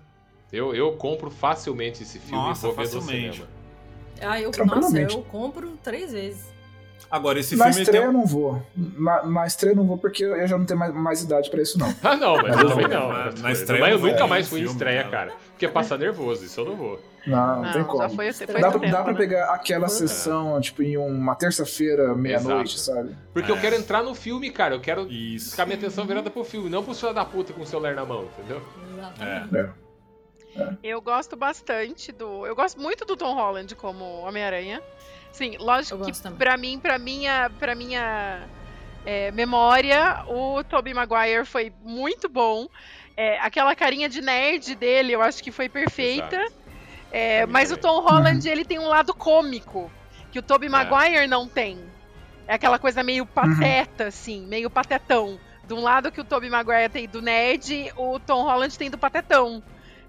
Eu, eu compro facilmente esse filme Nossa, e vou ver no facilmente. cinema. Ah, eu, nossa, eu compro três vezes. Agora, esse Na filme estreia tem eu não vou. Na, na estreia eu não vou porque eu já não tenho mais, mais idade pra isso, não. Ah, não, mas Mas eu também vou. não. Na- Mas na estreia eu eu nunca ver mais fui em estreia, cara. cara. Porque passar nervoso, isso eu não vou. Não, não, tem como. já foi, foi Dá, pra, tempo, dá pra né? pegar aquela sessão, tipo, em uma terça-feira, meia-noite, sabe? Porque eu É. quero entrar no filme, cara. Eu quero Isso. ficar minha atenção virada pro filme, não pro filho da puta com o celular na mão, entendeu? Exatamente. É. Eu gosto bastante do. Eu gosto muito do Tom Holland como Homem-Aranha. Sim, lógico Eu que pra mim, pra minha, pra minha é, memória, o Tobey Maguire foi muito bom. É, aquela carinha de nerd dele, eu acho que foi perfeita. Exato. É, mim mas o. Tom Holland, ele tem um lado cômico, que o Tobey É. Maguire não tem. É aquela coisa meio pateta, assim, meio patetão. De um lado que o Tobey Maguire tem do nerd, o Tom Holland tem do patetão.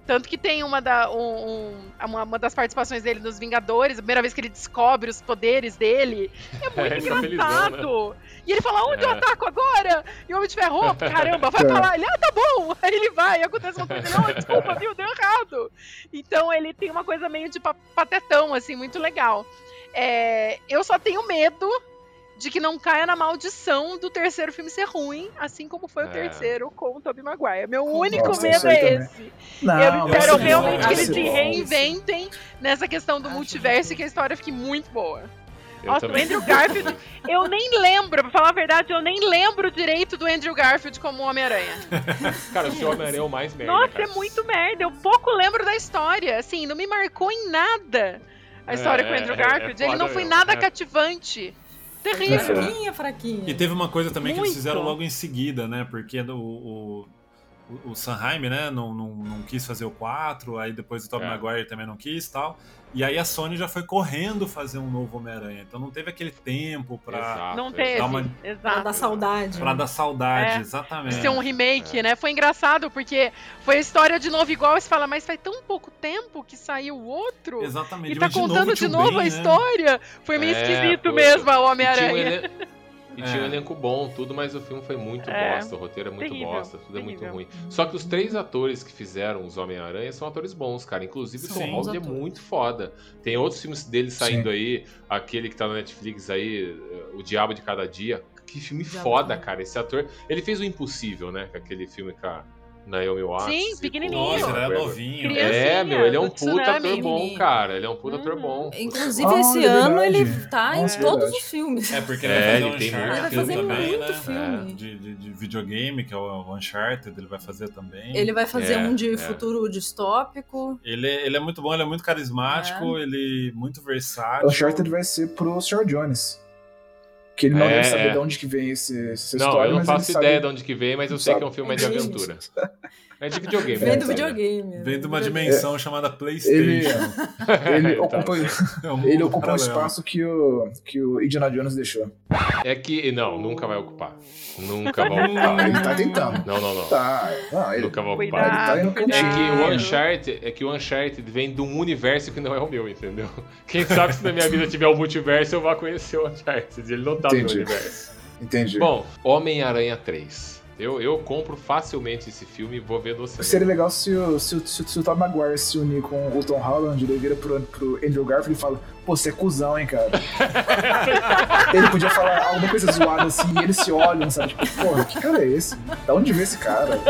Tanto que tem uma, da, um- um- uma, uma das participações dele nos Vingadores, a primeira vez que ele descobre os poderes dele. É muito ele tá felizão, engraçado. E ele fala, onde eu É. ataco agora? E o Homem de Ferro, "Oh, caramba, vai É. pra lá. Ele, ah, tá bom. Aí ele vai, acontece uma coisa, ele, oh, desculpa, viu, deu errado. Então ele tem uma coisa meio de pa- patetão, assim, muito legal. É, eu só tenho medo de que não caia na maldição do terceiro filme ser ruim, assim como foi o É. terceiro com o Tobey Maguire. Meu único Nossa, medo é também. esse. Não, eu espero ser realmente que eles se reinventem nessa questão do Acho multiverso e que- a história fique muito boa. Eu Nossa, também. o Andrew Garfield, eu nem lembro, pra falar a verdade, eu nem lembro direito do Andrew Garfield como Homem-Aranha. Cara, o seu Homem-Aranha é o mais merda. Nossa, cara. é muito merda. Eu pouco lembro da história. Assim, não me marcou em nada a história É, com o Andrew é, é Garfield. Ele não foi mesmo, nada é. cativante. Terrível. Fraquinha, fraquinha. E teve uma coisa também que eles Muito. fizeram logo em seguida, né? Porque o, o, o, o Sanheim, né, não, não, não quis fazer o 4, aí depois o Tobey É. Maguire também não quis e tal. E aí a Sony já foi correndo fazer um novo Homem-Aranha. Então não teve aquele tempo pra, Exato, Não teve. Dá uma- Pra dar saudade. pra dar saudade, É. exatamente. ser um remake, né? Foi engraçado, porque foi a história de novo igual, você fala, mas faz tão pouco tempo que saiu o outro. Exatamente. E tá mas de novo contando o de novo Ben, a né? história. Foi meio É, esquisito foi. mesmo um Homem-Aranha. E tinha um É. elenco bom, tudo, mas o filme foi muito É, bosta. O roteiro é muito terrível, bosta, tudo é muito terrível. ruim. Só que os três atores que fizeram os Homem-Aranha são atores bons, cara. Inclusive o. Tom Holland é muito foda. Tem outros filmes dele saindo Sim. aí, aquele que tá na Netflix aí, O Diabo de Cada Dia. Que filme Diabo foda, cara. Esse ator. Ele fez o Impossível, né? com Aquele filme com a Naomi Watts. Sim, com pequenininho. Nossa, ele Gregor. novinho. Criancinha, É, meu, ele é um puta ator Tsunami. bom, cara. Ele é um puta ator Uhum. bom. Inclusive, Ah, esse é ano ele tá em Nossa, todos verdade. os filmes. É, porque ele É, vai fazer ele um tem Ele vai Uncharted fazer também, muito né? filme. De, de, de videogame, que é o Uncharted, ele vai fazer também. Ele vai fazer É, um de é. futuro distópico. Ele, ele é muito bom, ele é muito carismático, ele é muito versátil. O Uncharted vai ser pro Sr. Jones. Que ele não É, deve saber é. de onde que vem esse, essa Não, história, eu não faço ideia sabe... de onde que vem, mas eu Não sei que é um filme de aventura. É de videogame. Vem né, do sabe? videogame. Vem de uma Videogame. dimensão chamada Ele, PlayStation. ele Então, ocupa, É um ele ocupa um espaço que o, que o Indiana Jones deixou. É que. Não, nunca vai ocupar. Nunca vai ocupar. Ah, ele tá tentando. Não, não, não. Tá, não, ele, Nunca vai Cuidado, ocupar. ele tá no cuidado. É que o Uncharted, é que o Uncharted vem de um universo que não é o meu, entendeu? Quem sabe se na minha vida tiver o multiverso, eu vá conhecer o Uncharted. Ele não tá no Entendi. meu universo. Entendi. Bom, Homem-Aranha 3. Eu, eu compro facilmente esse filme e vou ver no cinema. Seria legal se o, se, o, se, o- se o Tom Maguire se unir com o Tom Holland, ele vira pro, pro Andrew Garfield e fala, pô, você é cuzão, hein, cara. ele podia falar alguma coisa zoada assim, e eles se olham, sabe? Tipo, porra, que cara é esse? Da onde veio esse cara?